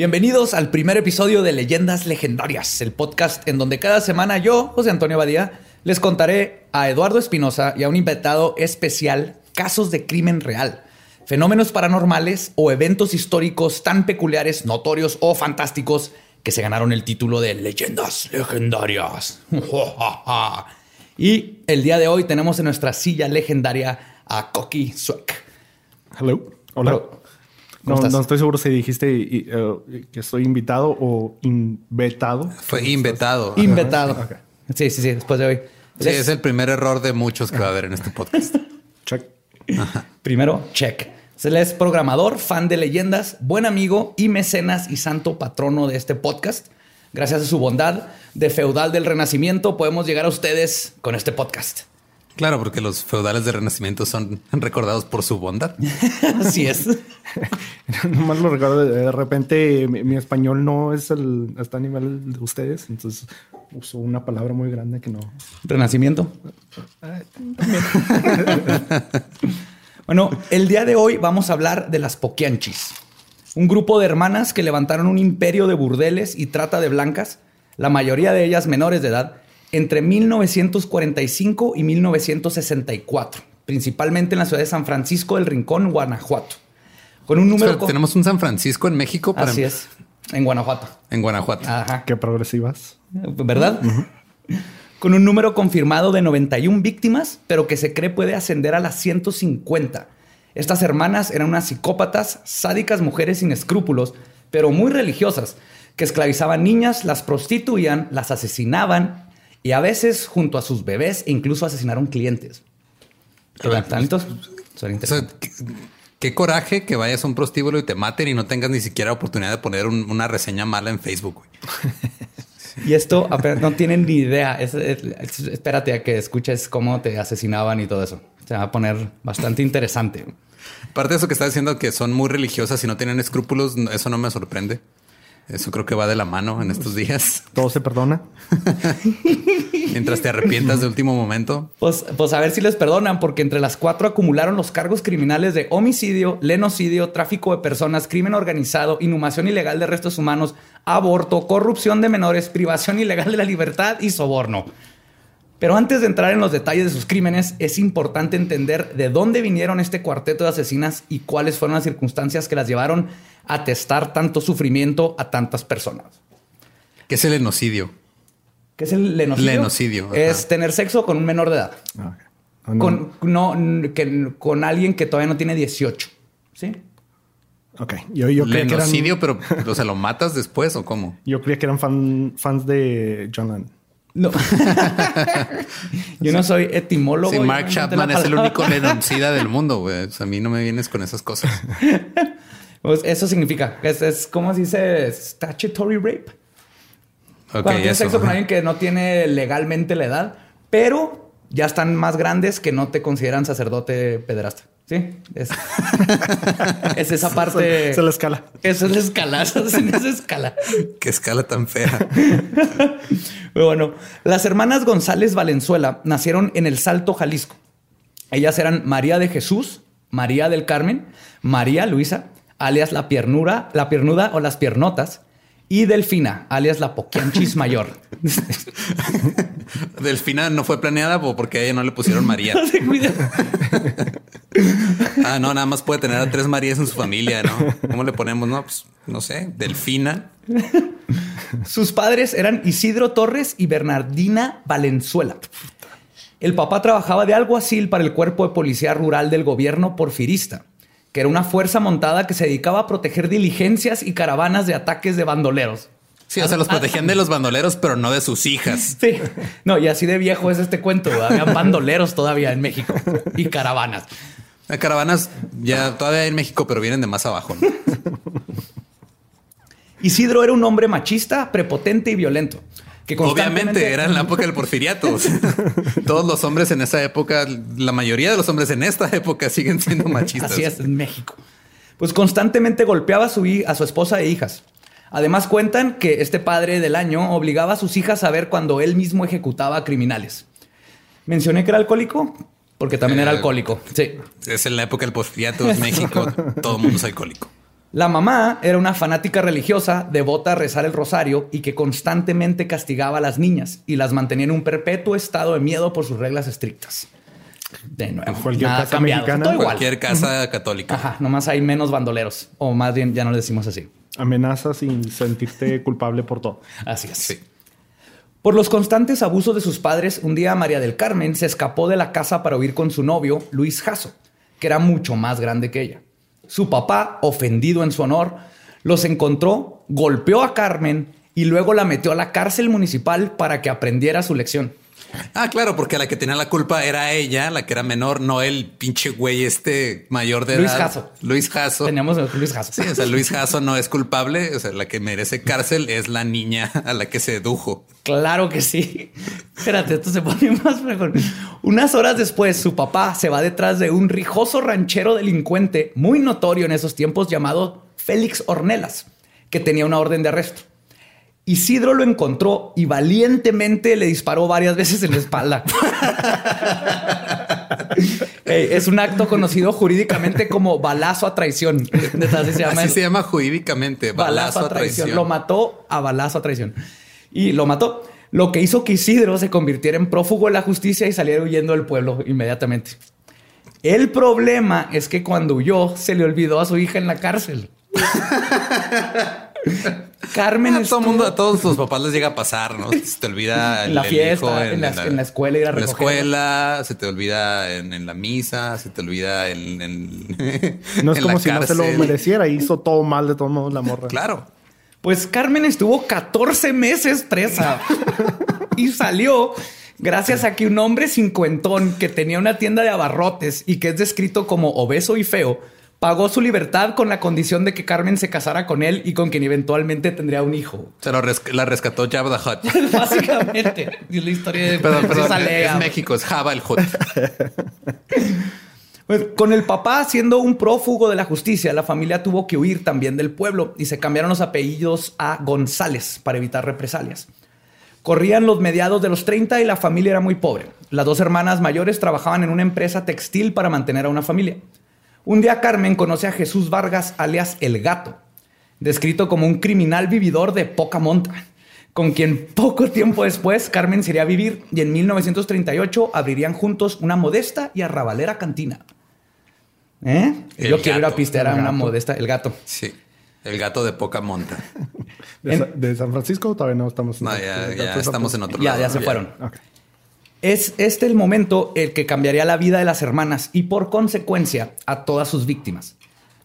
Bienvenidos al primer episodio de Leyendas Legendarias, el podcast en donde cada semana yo, José Antonio Badía, les contaré a Eduardo Espinosa y a un invitado especial casos de crimen real, fenómenos paranormales o eventos históricos tan peculiares, notorios o fantásticos que se ganaron el título de Leyendas Legendarias. y el día de hoy tenemos en nuestra silla legendaria a Coqui Suek. Hello. Hola. Hello. No, ¿Cómo estás? no estoy seguro si dijiste y, eh, que estoy invitado o invetado. Fue inventado. Inventado. Ok. Sí, sí, sí, después de hoy. Sí, es el primer error de muchos que va a haber en este podcast. Check. Primero, check. Él es programador, fan de leyendas, buen amigo y mecenas y santo patrono de este podcast. Gracias a su bondad de feudal del renacimiento podemos llegar a ustedes con este podcast. Claro, porque los feudales de Renacimiento son recordados por su bondad. Así es. Nomás lo recuerdo. De de repente mi, mi español no es el está a nivel de ustedes. Entonces uso una palabra muy grande que no. Renacimiento. bueno, el día de hoy vamos a hablar de las Poquianchis, un grupo de hermanas que levantaron un imperio de burdeles y trata de blancas, la mayoría de ellas menores de edad, entre 1945 y 1964, principalmente en la ciudad de San Francisco del Rincón, Guanajuato. Con un número... Espera, Tenemos un San Francisco en México para Así es, en Guanajuato. en Guanajuato. Ajá. Qué progresivas. ¿verdad? Con un número confirmado de 91 víctimas, pero que se cree puede ascender a las 150. Estas hermanas eran unas psicópatas, sádicas mujeres sin escrúpulos, pero muy religiosas, que esclavizaban niñas, las prostituían, las asesinaban y a veces junto a sus bebés incluso asesinaron clientes. Interesante. qué, qué coraje que vayas a un prostíbulo y te maten y no tengas ni siquiera oportunidad de poner un- una reseña mala en Facebook. Y esto apenas no tienen ni idea. Es- es- es- espérate a que escuches cómo te asesinaban y todo eso. Se va a poner bastante interesante. Aparte de eso que estás diciendo que son muy religiosas y no tienen escrúpulos, eso no me sorprende. Eso creo que va de la mano en estos días. Todo se perdona. Mientras te arrepientas de último momento. Pues, pues a ver si les perdonan, porque entre las cuatro acumularon los cargos criminales de homicidio, lenocidio, tráfico de personas, crimen organizado, inhumación ilegal de restos humanos, aborto, corrupción de menores, privación ilegal de la libertad y soborno. Pero antes de entrar en los detalles de sus crímenes, es importante entender de dónde vinieron este cuarteto de asesinas y cuáles fueron las circunstancias que las llevaron a testar tanto sufrimiento a tantas personas. ¿Qué es el enocidio? ¿Qué es el lenocidio? Lenocidio, ajá. Es tener sexo con un menor de edad. Ah, no. Con, no, que, con alguien que todavía no tiene 18. ¿Sí? Ok. Yo, yo creía que eran, Lenocidio, pero o sea, ¿lo matas después o cómo? yo creía que eran fan- fans de John Lennon. No. yo no soy etimólogo. Sí, yo Mark Chapman es el único lenoncida del mundo, güey. O sea, a mí no me vienes con esas cosas. Pues eso significa. Es, es como se dice statutory rape. Ok, Cuando tienes eso, sexo con alguien que no tiene legalmente la edad, pero ya están más grandes que no te consideran sacerdote pederasta. Sí, es, es esa parte. Se la escala. Esa es la escala. Esa es esa escala. Qué escala tan fea. Pero bueno, las hermanas González Valenzuela nacieron en El Salto, Jalisco. Ellas eran María de Jesús, María del Carmen, María Luisa, alias la piernura, la piernuda o las piernotas, y Delfina, alias la Poquianchis Mayor. Delfina no fue planeada porque a ella no le pusieron María. Ah, no, nada más puede tener a tres Marías en su familia, ¿no? ¿Cómo le ponemos? No, pues no sé, Delfina. Sus padres eran Isidro Torres y Bernardina Valenzuela. El papá trabajaba de alguacil para el cuerpo de policía rural del gobierno porfirista, que era una fuerza montada que se dedicaba a proteger diligencias y caravanas de ataques de bandoleros. Sí, o sea, los protegían de los bandoleros, pero no de sus hijas. Sí, no, y así de viejo es este cuento. Había bandoleros todavía en México y caravanas. Las caravanas ya todavía hay en México, pero vienen de más abajo. ¿no? Isidro era un hombre machista, prepotente y violento. Que constantemente- Obviamente era en la época del porfiriato. Todos los hombres en esa época, la mayoría de los hombres en esta época siguen siendo machistas. Así es, en México. Pues constantemente golpeaba a su, hi- a su esposa e hijas. Además cuentan que este padre del año obligaba a sus hijas a ver cuando él mismo ejecutaba a criminales. Mencioné que era alcohólico porque también era Eh, alcohólico. Sí. Es en la época del porfiriato en México. Todo el mundo es alcohólico. La mamá era una fanática religiosa, devota a rezar el rosario y que constantemente castigaba a las niñas y las mantenía en un perpetuo estado de miedo por sus reglas estrictas. De nuevo, Cualquier nada casa cambiado. mexicana, Todo igual. Cualquier casa católica. Ajá, nomás hay menos bandoleros. O más bien, ya no le decimos así. Amenazas sin sentirte culpable por todo. Así es. Sí. Por los constantes abusos de sus padres, un día María del Carmen se escapó de la casa para huir con su novio, Luis Jasso, que era mucho más grande que ella. Su papá, ofendido en su honor, los encontró, golpeó a Carmen y luego la metió a la cárcel municipal para que aprendiera su lección. Ah, claro, porque la que tenía la culpa era ella, la que era menor, no el pinche güey este mayor de Luis edad. Jasso. Luis Jasso. Teníamos a Luis Jasso. Sí, o sea, Luis Jasso no es culpable. O sea, la que merece cárcel es la niña a la que sedujo. Claro que sí. Espérate, esto se pone más mejor. Unas horas después, su papá se va detrás de un rijoso ranchero delincuente muy notorio en esos tiempos llamado Félix Ornelas, que tenía una orden de arresto. Isidro lo encontró y valientemente le disparó varias veces en la espalda. Es un acto conocido jurídicamente como balazo a traición. Así se llama. Así se llama jurídicamente. Balazo, a traición. Lo mató a balazo a traición. Y lo mató. Lo que hizo que Isidro se convirtiera en prófugo de la justicia y saliera huyendo del pueblo inmediatamente. El problema es que cuando huyó se le olvidó a su hija en la cárcel. Carmen a todo estuvo- mundo, a todos los papás les llega a pasar, ¿no? Se te olvida En la fiesta, en la- en la escuela ir a en la escuela, se te olvida en, en la misa, se te olvida en, en- No es en como la si no se lo mereciera. Hizo todo mal de todos modos la morra. Claro. Pues Carmen estuvo 14 meses presa y salió gracias a que un hombre cincuentón que tenía una tienda de abarrotes y que es descrito como obeso y feo, pagó su libertad con la condición de que Carmen se casara con él y con quien eventualmente tendría un hijo. Se lo res- la rescató Jabba the Hutt. Básicamente, es la historia de Perdón, Es. México, es Java el Hutt. Pues, con el papá siendo un prófugo de la justicia, la familia tuvo que huir también del pueblo y se cambiaron los apellidos a González para evitar represalias. Corrían los mediados de los 30 y la familia era muy pobre. Las dos hermanas mayores trabajaban en una empresa textil para mantener a una familia. Un día Carmen conoce a Jesús Vargas, alias El Gato, descrito como un criminal vividor de poca monta, con quien poco tiempo después Carmen se iría a vivir y en 1938 abrirían juntos una modesta y arrabalera cantina. ¿Eh? El Yo quiero ir a Gato. pistear a una Gato. modesta, El Gato. Sí. El gato de poca monta. ¿De, Sa- de San Francisco todavía no estamos? No, ya, ya estamos en otro Ya, lado. ya se fueron. Ok. Es este el momento el que cambiaría la vida de las hermanas y por consecuencia a todas sus víctimas.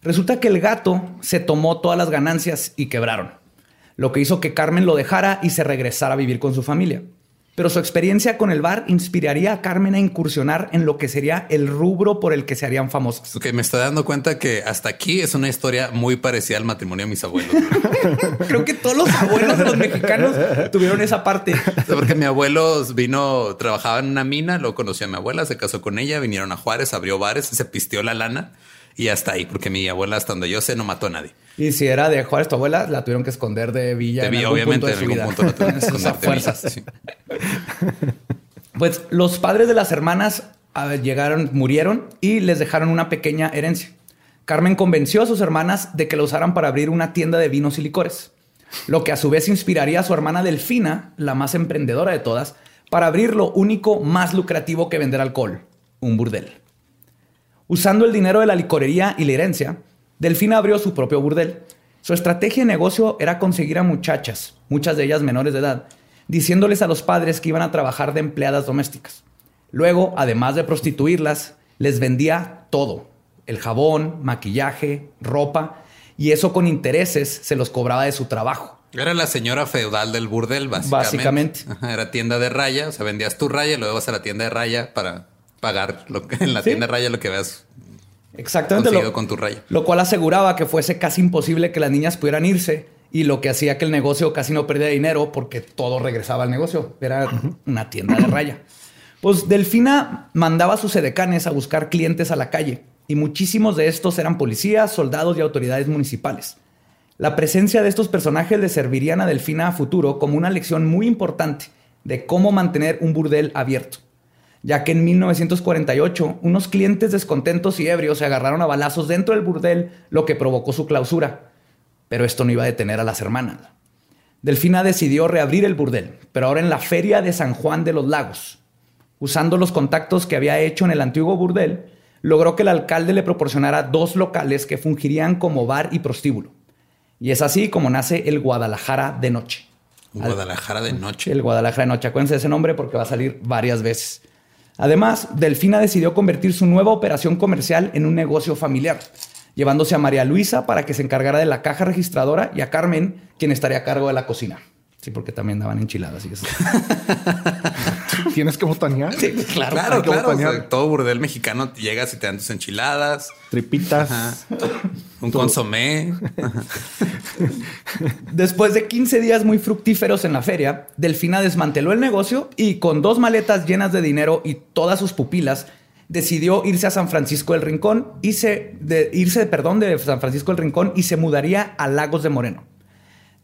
Resulta que el gato se tomó todas las ganancias y quebraron, lo que hizo que Carmen lo dejara y se regresara a vivir con su familia. Pero su experiencia con el bar inspiraría a Carmen a incursionar en lo que sería el rubro por el que se harían famosas. Ok, me estoy dando cuenta que hasta aquí es una historia muy parecida al matrimonio de mis abuelos. Creo que todos los abuelos de los mexicanos tuvieron esa parte. Porque mi abuelo vino, trabajaba en una mina, luego conoció a mi abuela, se casó con ella, vinieron a Juárez, abrió bares, se pisteó la lana y hasta ahí, porque mi abuela, hasta donde yo sé, no mató a nadie. Y si era de Juárez, tu abuela, la tuvieron que esconder de Villa. De en Villa, algún obviamente, punto de en algún punto la tuvieron que Sus esconder de Villa, sí. Pues los padres de las hermanas llegaron, murieron y les dejaron una pequeña herencia. Carmen convenció a sus hermanas de que la usaran para abrir una tienda de vinos y licores, lo que a su vez inspiraría a su hermana Delfina, la más emprendedora de todas, para abrir lo único más lucrativo que vender alcohol, un burdel. Usando el dinero de la licorería y la herencia, Delfina abrió su propio burdel. Su estrategia de negocio era conseguir a muchachas, muchas de ellas menores de edad, diciéndoles a los padres que iban a trabajar de empleadas domésticas. Luego, además de prostituirlas, les vendía todo. El jabón, maquillaje, ropa, y eso con intereses se los cobraba de su trabajo. Era la señora feudal del burdel, básicamente. Básicamente. Era tienda de raya, o sea, vendías tu raya y luego vas a la tienda de raya para pagar lo que, en la Sí. tienda de raya lo que veas Exactamente. Lo, con tu raya. lo cual aseguraba que fuese casi imposible que las niñas pudieran irse y lo que hacía que el negocio casi no perdiera dinero porque todo regresaba al negocio. Era una tienda de raya. Pues Delfina mandaba a sus edecanes a buscar clientes a la calle y muchísimos de estos eran policías, soldados y autoridades municipales. La presencia de estos personajes le servirían a Delfina a futuro como una lección muy importante de cómo mantener un burdel abierto, ya que en 1948 unos clientes descontentos y ebrios se agarraron a balazos dentro del burdel, lo que provocó su clausura. Pero esto no iba a detener a las hermanas. Delfina decidió reabrir el burdel, pero ahora en la feria de San Juan de los Lagos. Usando los contactos que había hecho en el antiguo burdel, logró que el alcalde le proporcionara dos locales que fungirían como bar y prostíbulo. Y es así como nace el Guadalajara de noche. Guadalajara de noche. El Guadalajara de noche. Acuérdense de ese nombre porque va a salir varias veces. Además, Delfina decidió convertir su nueva operación comercial en un negocio familiar, llevándose a María Luisa para que se encargara de la caja registradora y a Carmen, quien estaría a cargo de la cocina. Sí, porque también daban enchiladas y eso. Tienes que botanear. claro. Claro, claro. o botanear. sea, todo burdel mexicano llegas y te dan tus enchiladas, Tripitas. ajá, un consomé. Después de 15 días muy fructíferos en la feria, Delfina desmanteló el negocio y con dos maletas llenas de dinero y todas sus pupilas, decidió irse a San Francisco del Rincón y se, de, irse, perdón, de San Francisco del Rincón y se mudaría a Lagos de Moreno.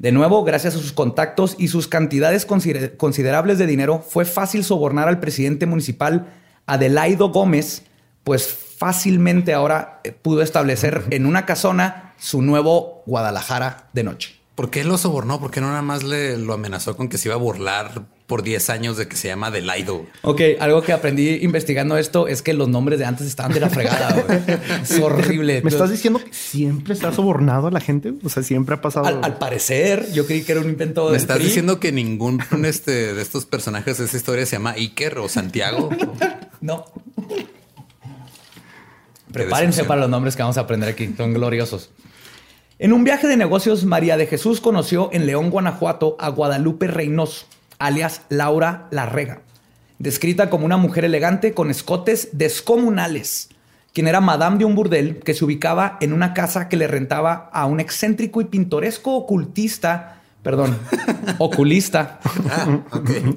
De nuevo, gracias a sus contactos y sus cantidades consider- considerables de dinero, fue fácil sobornar al presidente municipal Adelaido Gómez, pues fácilmente ahora eh, pudo establecer en una casona su nuevo Guadalajara de noche. ¿Por qué lo sobornó? ¿Por qué no nada más le lo amenazó con que se iba a burlar por 10 años de que se llama Delaido? Ok, algo que aprendí investigando esto es que los nombres de antes estaban de la fregada. Es horrible. ¿Me estás diciendo que siempre se ha sobornado a la gente? O sea, siempre ha pasado. Al, al parecer, yo creí que era un invento ¿Me del estás PRI. diciendo que ningún este, de estos personajes de esa historia se llama Iker o Santiago? No. Prepárense para los nombres que vamos a aprender aquí. Son gloriosos. En un viaje de negocios, María de Jesús conoció en León, Guanajuato, a Guadalupe Reynoso, alias Laura Larrega, descrita como una mujer elegante con escotes descomunales, quien era madame de un burdel que se ubicaba en una casa que le rentaba a un excéntrico y pintoresco ocultista, perdón, oculista. Ah.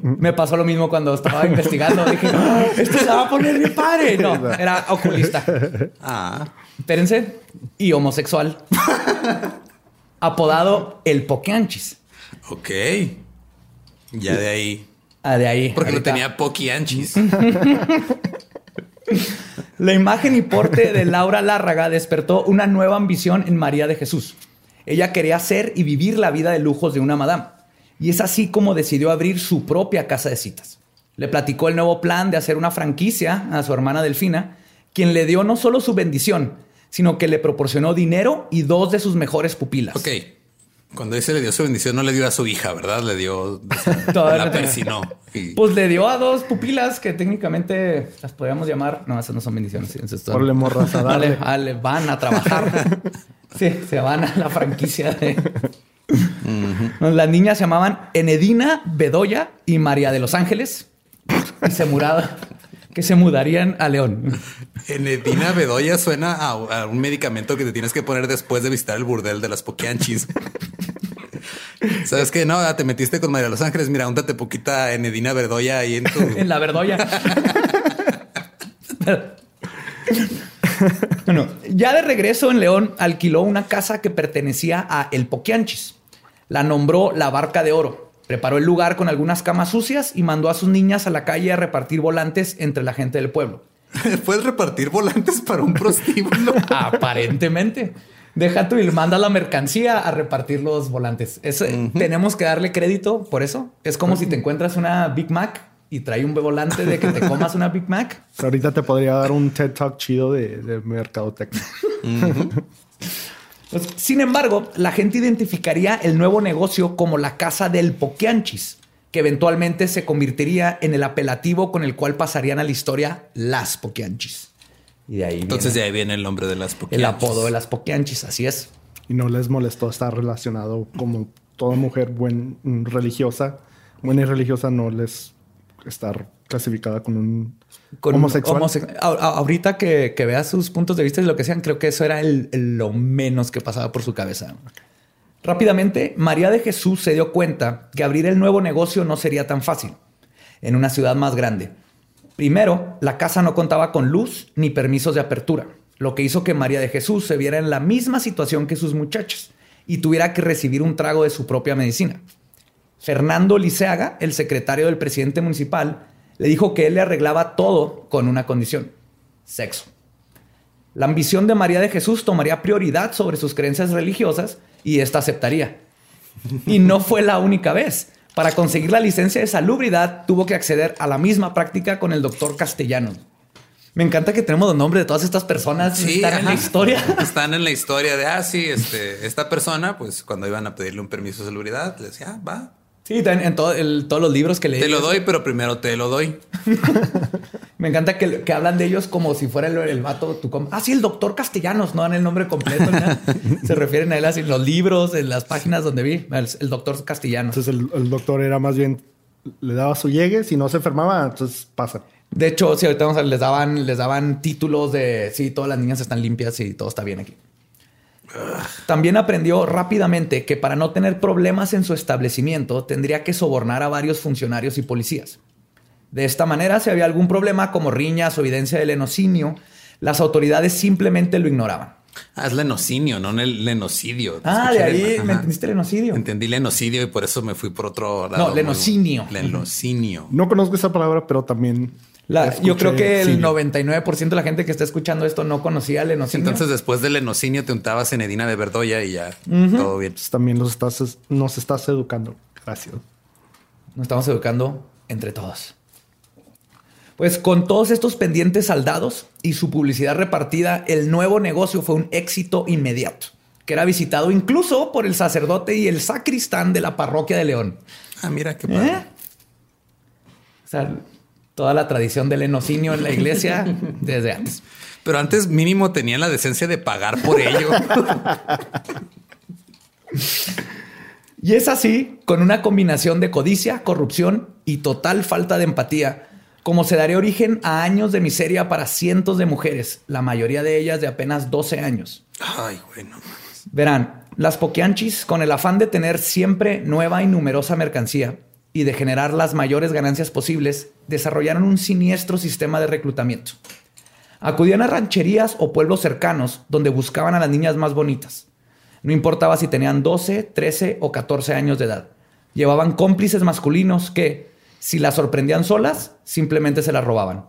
Me pasó lo mismo cuando estaba investigando. Dije, "Ah, esto se va a poner bien padre. No, era oculista. Ah, Espérense. Y homosexual. Apodado el Pokeanchis. ok. Ya de ahí. Ah, de ahí. Porque lo ahorita. tenía Poki Anchis. La imagen y porte de Laura Lárraga despertó una nueva ambición en María de Jesús. Ella quería ser y vivir la vida de lujos de una madame. Y es así como decidió abrir su propia casa de citas. Le platicó el nuevo plan de hacer una franquicia a su hermana Delfina, quien le dio no solo su bendición, sino que le proporcionó dinero y dos de sus mejores pupilas. Ok. Cuando dice le dio su bendición, no le dio a su hija, ¿verdad? Le dio. Todavía la persinó. Y- Pues le dio a dos pupilas que técnicamente las podríamos llamar. No, esas no son bendiciones. esas son- morras, a darle. Dale, dale, van a trabajar. sí, se van a la franquicia de. No, Las niñas se llamaban Enedina Bedoya y María de los Ángeles y se muraba, que se mudarían a León. Enedina Bedoya suena a, a un medicamento que te tienes que poner después de visitar el burdel de las Poquianchis. ¿Sabes qué? No, te metiste con María Los Ángeles. Mira, úntate poquita Enedina Bedoya ahí en tu... En la Verdoya. bueno, ya de regreso en León, alquiló una casa que pertenecía a El Poquianchis. La nombró la Barca de Oro. Preparó el lugar con algunas camas sucias y mandó a sus niñas a la calle a repartir volantes entre la gente del pueblo. Puedes repartir volantes para un prostíbulo. Aparentemente. Deja tú y manda la mercancía a repartir los volantes. Eso, Tenemos que darle crédito por eso. Es como si te encuentras una Big Mac y trae un volante de que te comas una Big Mac. Ahorita te podría dar un TED Talk chido de, de mercadotecnia. Pues, sin embargo, la gente identificaría el nuevo negocio como la casa del Poquianchis, que eventualmente se convertiría en el apelativo con el cual pasarían a la historia las Poquianchis. Y de ahí Entonces de viene ahí viene el nombre de las el Poquianchis. apodo de las Poquianchis, así es. Y no les molestó estar relacionado como toda mujer buen, religiosa. Buena y religiosa no les estar clasificada con un Con homosexual. homose- ahorita que, que veas sus puntos de vista y lo que sean, creo que eso era el- el- lo menos que pasaba por su cabeza. Rápidamente, María de Jesús se dio cuenta que abrir el nuevo negocio no sería tan fácil en una ciudad más grande. Primero, la casa no contaba con luz ni permisos de apertura, lo que hizo que María de Jesús se viera en la misma situación que sus muchachas y tuviera que recibir un trago de su propia medicina. Fernando Liceaga, el secretario del presidente municipal, le dijo que él le arreglaba todo con una condición, sexo. La ambición de María de Jesús tomaría prioridad sobre sus creencias religiosas y ésta aceptaría. Y no fue la única vez. Para conseguir la licencia de salubridad tuvo que acceder a la misma práctica con el doctor Castellano. Me encanta que tenemos los nombres de todas estas personas que están en la historia. Están en la historia de, ah, sí, este, esta persona, pues cuando iban a pedirle un permiso de salubridad, le decía, ah, va, Sí, en, en todo el- todos los libros que leí. te lo doy, pero primero te lo doy. Me encanta que, que hablan de ellos como si fuera el, el vato. Tu com- ah, sí, el doctor Castellanos, no dan el nombre completo. Se refieren a él así en los libros, en las páginas donde vi. El, el doctor Castellanos. Entonces el, el doctor era más bien, le daba su llegue, si no se enfermaba, entonces pasa. De hecho, sí, ahorita vamos a- les daban, les daban títulos de sí, todas las niñas están limpias y todo está bien aquí. También aprendió rápidamente que para no tener problemas en su establecimiento tendría que sobornar a varios funcionarios y policías. De esta manera, si había algún problema como riñas o evidencia de lenocinio, las autoridades simplemente lo ignoraban. Ah, es lenocinio, no el lenocidio. Ah, de ahí me entendiste el genocidio. Entendí lenocidio y por eso me fui por otro lado. muy- lenocinio. Lenocinio. No conozco esa palabra, pero también... La- escuché yo creo que el cidio. 99% de la gente que está escuchando esto no conocía el lenocinio. Entonces, después del lenocinio, te untabas en Edina de Verdoya y ya todo bien. Entonces, también los estás, nos estás educando. Gracias. Nos estamos educando entre todos. Pues con todos estos pendientes saldados y su publicidad repartida, el nuevo negocio fue un éxito inmediato, que era visitado incluso por el sacerdote y el sacristán de la parroquia de León. Ah, mira qué padre. ¿Eh? O sea, toda la tradición del enocinio en la iglesia desde antes. Pero antes mínimo tenían la decencia de pagar por ello. Y es así, con una combinación de codicia, corrupción y total falta de empatía, como se daría origen a años de miseria para cientos de mujeres, la mayoría de ellas de apenas 12 años. Ay, bueno. Verán, las poquianchis, con el afán de tener siempre nueva y numerosa mercancía y de generar las mayores ganancias posibles, desarrollaron un siniestro sistema de reclutamiento. Acudían a rancherías o pueblos cercanos donde buscaban a las niñas más bonitas. No importaba si tenían 12, 13 o 14 años de edad. Llevaban cómplices masculinos que, si las sorprendían solas, simplemente se las robaban.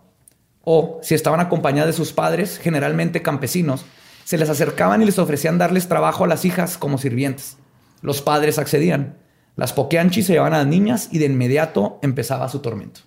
O, si estaban acompañadas de sus padres, generalmente campesinos, se les acercaban y les ofrecían darles trabajo a las hijas como sirvientes. Los padres accedían. Las poquianchis se llevaban a las niñas y de inmediato empezaba su tormento.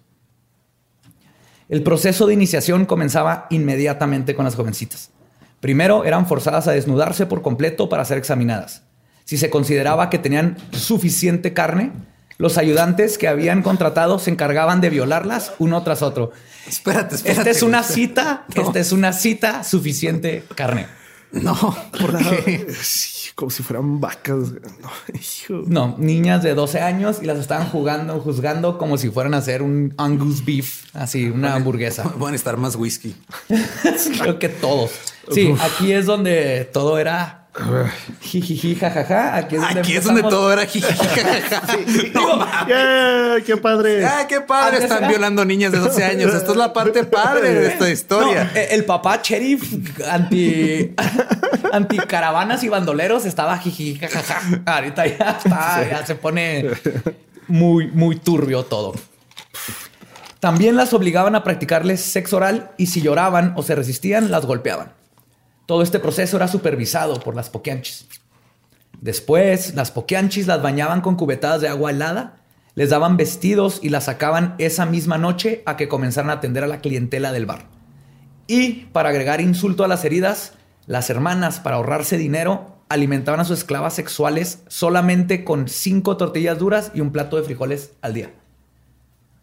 El proceso de iniciación comenzaba inmediatamente con las jovencitas. Primero eran forzadas a desnudarse por completo para ser examinadas. Si se consideraba que tenían suficiente carne, los ayudantes que habían contratado se encargaban de violarlas uno tras otro. Espérate, espérate. Esta es una cita, No. esta es una cita suficiente carne. No, ¿por qué? Sí, como si fueran vacas. No, hijo. No, niñas de 12 años y las estaban jugando, juzgando como si fueran a hacer un Angus beef, así, una hamburguesa. Van a estar más whisky. Creo que todos. Sí, aquí es donde todo era jijiji, jajaja. Aquí es donde, Aquí es donde todo era. No mames. ¡Yeah! ¡Qué padre! Ah, qué padre. Están era- violando niñas de 12 años. Esto es la parte padre de esta historia. No, eh, el papá sheriff anti, anti caravanas y bandoleros estaba jiji, jajaja. Ahorita ya está, ya se pone muy, muy turbio todo. También las obligaban a practicarles sexo oral y si lloraban o se resistían, las golpeaban. Todo este proceso era supervisado por las poquianchis. Después, las poquianchis las bañaban con cubetadas de agua helada, les daban vestidos y las sacaban esa misma noche a que comenzaran a atender a la clientela del bar. Y para agregar insulto a las heridas, las hermanas, para ahorrarse dinero, alimentaban a sus esclavas sexuales solamente con cinco tortillas duras y un plato de frijoles al día.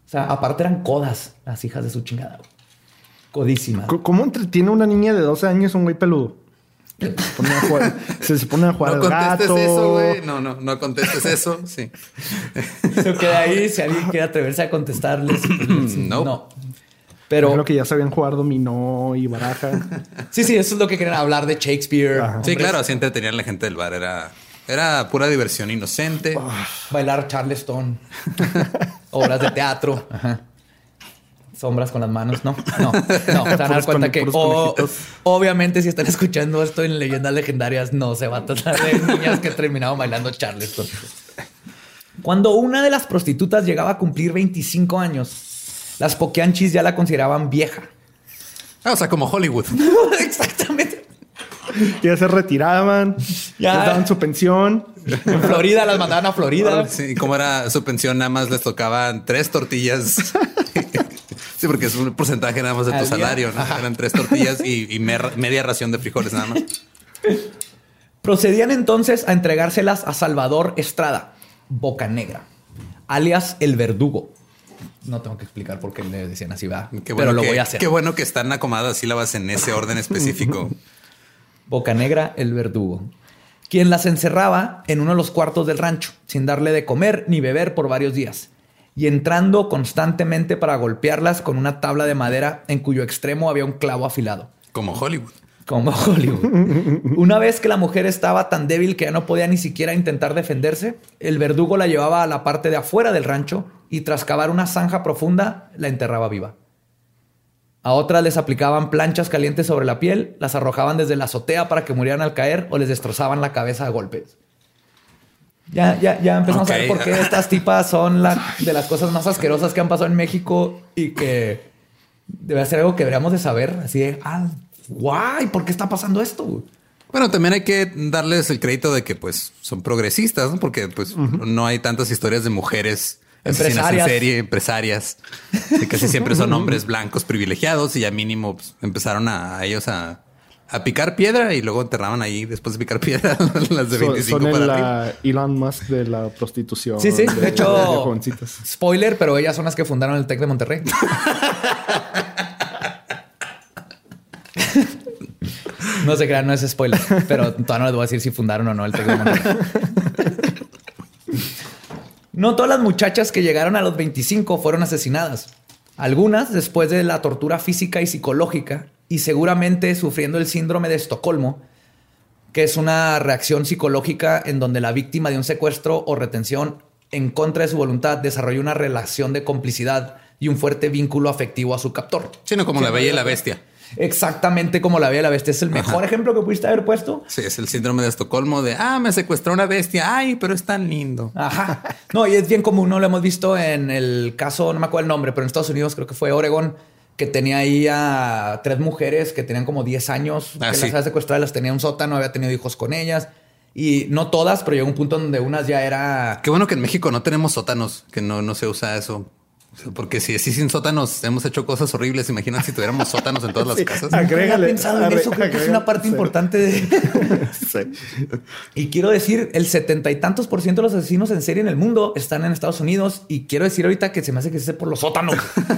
O sea, aparte eran codas las hijas de su chingada. ¿Cómo entretiene una niña de 12 años un güey peludo? Se, pone a jugar, se, se pone a jugar No al contestes gato. eso, güey. No, no, no contestes eso. Sí. Se queda ahí. Si alguien quiere atreverse a contestarles, No. no. Pero lo que ya sabían jugar dominó y baraja. sí, sí, eso es lo que querían hablar de Shakespeare. Ajá. Sí, claro, así entretenían a la gente del bar. Era, era pura diversión inocente. Bailar Charleston. obras de teatro. Ajá. Sombras con las manos. No, no, no. Se van a dar cuenta que obviamente si están escuchando esto en leyendas legendarias, no se va a tratar de niñas que terminaron bailando Charleston. Cuando una de las prostitutas llegaba a cumplir 25 años, las pokeanchis ya la consideraban vieja. Ah, o sea, como Hollywood. Exactamente. Ya se retiraban, Ya. les daban su pensión. En Florida las mandaban a Florida. Sí, como era su pensión, nada más les tocaban tres tortillas. Sí, porque es un porcentaje nada más de tu día. salario, ¿no? Eran tres tortillas y, y mer- media ración de frijoles nada más. Procedían entonces a entregárselas a Salvador Estrada, Boca Negra, alias el verdugo. No tengo que explicar por qué le decían así, va. Pero lo que, voy a hacer. Qué bueno que están acomodadas sílabas en ese orden específico. Boca Negra, el verdugo. Quien las encerraba en uno de los cuartos del rancho, sin darle de comer ni beber por varios días, y entrando constantemente para golpearlas con una tabla de madera en cuyo extremo había un clavo afilado. Como Hollywood. Como Hollywood. Una vez que la mujer estaba tan débil que ya no podía ni siquiera intentar defenderse, el verdugo la llevaba a la parte de afuera del rancho y tras cavar una zanja profunda la enterraba viva. A otras les aplicaban planchas calientes sobre la piel, las arrojaban desde la azotea para que murieran al caer o les destrozaban la cabeza a golpes. Ya, ya, ya empezamos a ver por qué estas tipas son la- de las cosas más asquerosas que han pasado en México y que debe ser algo que deberíamos de saber. Así de, ah, guay, ¿por qué está pasando esto? Bueno, también hay que darles el crédito de que pues son progresistas, ¿no? porque pues no hay tantas historias de mujeres asesinas en Empresarias. serie, empresarias, que casi siempre son hombres blancos privilegiados y ya mínimo pues, empezaron a, a ellos a, a picar piedra y luego enterraban ahí después de picar piedra las de Son, 25 son para el arriba. ah, Elon Musk de la prostitución. Sí, sí. De hecho, jovencitas. spoiler, pero ellas son las que fundaron el TEC de Monterrey. no se crean, no es spoiler, pero todavía no les voy a decir si fundaron o no el TEC de Monterrey. No todas las muchachas que llegaron a los 25 fueron asesinadas. Algunas después de la tortura física y psicológica y seguramente sufriendo el síndrome de Estocolmo, que es una reacción psicológica en donde la víctima de un secuestro o retención en contra de su voluntad desarrolla una relación de complicidad y un fuerte vínculo afectivo a su captor. Sino como la bella y la bestia. Exactamente como la Bella y la Bestia. Es el mejor ejemplo que pudiste haber puesto. Sí, es el síndrome de Estocolmo de, ah, me secuestró una bestia. Ay, pero es tan lindo. Ajá. No, y es bien común, ¿no? Lo hemos visto en el caso, no me acuerdo el nombre, pero en Estados Unidos creo que fue Oregon, que tenía ahí a tres mujeres que tenían como 10 años, Ah, que sí. las había secuestrado, las tenía en un sótano, había tenido hijos con ellas. Y no todas, pero llegó un punto donde unas ya era... Qué bueno que en México no tenemos sótanos, que no, no se usa eso. Porque si así sin sótanos hemos hecho cosas horribles, imagínate si tuviéramos sótanos en todas las Sí. casas. Agrégale, pensado en eso, creo que es una parte sí. importante de... Sí. Y quiero decir, el setenta y tantos por ciento de los asesinos en serie en el mundo están en Estados Unidos. Y quiero decir ahorita que se me hace que es por los sótanos.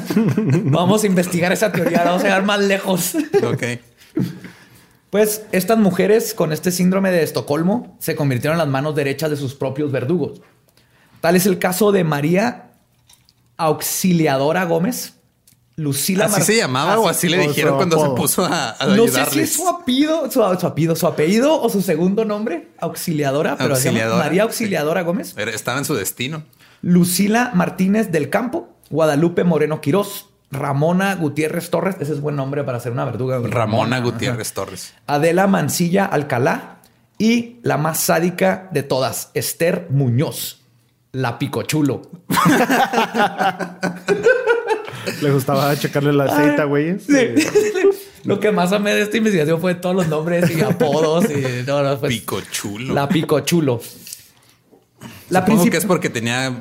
vamos a investigar esa teoría, vamos a llegar más lejos. Ok. Pues estas mujeres con este síndrome de Estocolmo se convirtieron en las manos derechas de sus propios verdugos. Tal es el caso de María Auxiliadora Gómez, Lucila ¿Así Mar- se llamaba o así le dijeron cuando se puso a, a No sé si es su apellido, su, su apellido, su apellido o su segundo nombre, Auxiliadora, pero Auxiliadora, María sí. Auxiliadora Gómez. Era- Estaba en su destino. Lucila Martínez del Campo, Guadalupe Moreno Quirós, Ramona Gutiérrez Torres, ese es buen nombre para ser una verduga. Ramona ajá. Gutiérrez Torres. Adela Mancilla Alcalá y la más sádica de todas, Esther Muñoz, la picochulo. Le gustaba checarle la aceita, güey. Lo que más amé de esta investigación fue todos los nombres y apodos y no, no, pues, Pico chulo. la picochulo. La Supongo que es porque tenía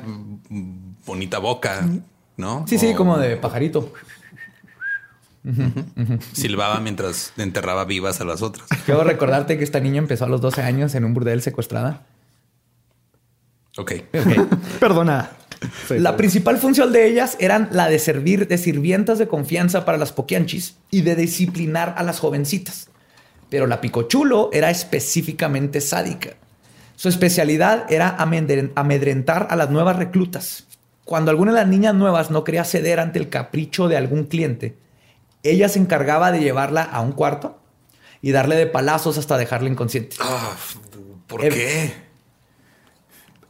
bonita boca, ¿no? Sí, sí, como de pajarito. silbaba mientras enterraba vivas a las otras. Quiero recordarte que esta niña empezó a los 12 años en un burdel secuestrada. Ok. Perdona. Sí, La principal función de ellas eran la de servir de sirvientas de confianza para las poquianchis y de disciplinar a las jovencitas. Pero la picochulo era específicamente sádica. Su especialidad era amedren- amedrentar a las nuevas reclutas. Cuando alguna de las niñas nuevas no quería ceder ante el capricho de algún cliente, ella se encargaba de llevarla a un cuarto y darle de palazos hasta dejarla inconsciente. Ah, ¿Por qué?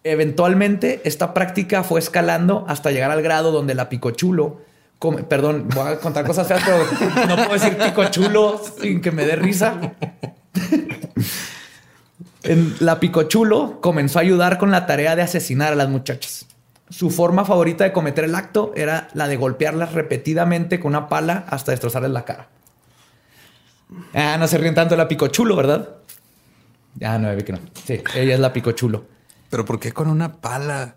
Eventualmente, esta práctica fue escalando hasta llegar al grado donde la picochulo, come- perdón, voy a contar cosas feas, pero no puedo decir picochulo sin que me dé risa. En- la picochulo comenzó a ayudar con la tarea de asesinar a las muchachas. Su forma favorita de cometer el acto era la de golpearlas repetidamente con una pala hasta destrozarles la cara. Ah, no se ríen tanto de la picochulo, ¿verdad? Ah, no, vi que no. Sí, ella es la picochulo. Pero ¿por qué con una pala?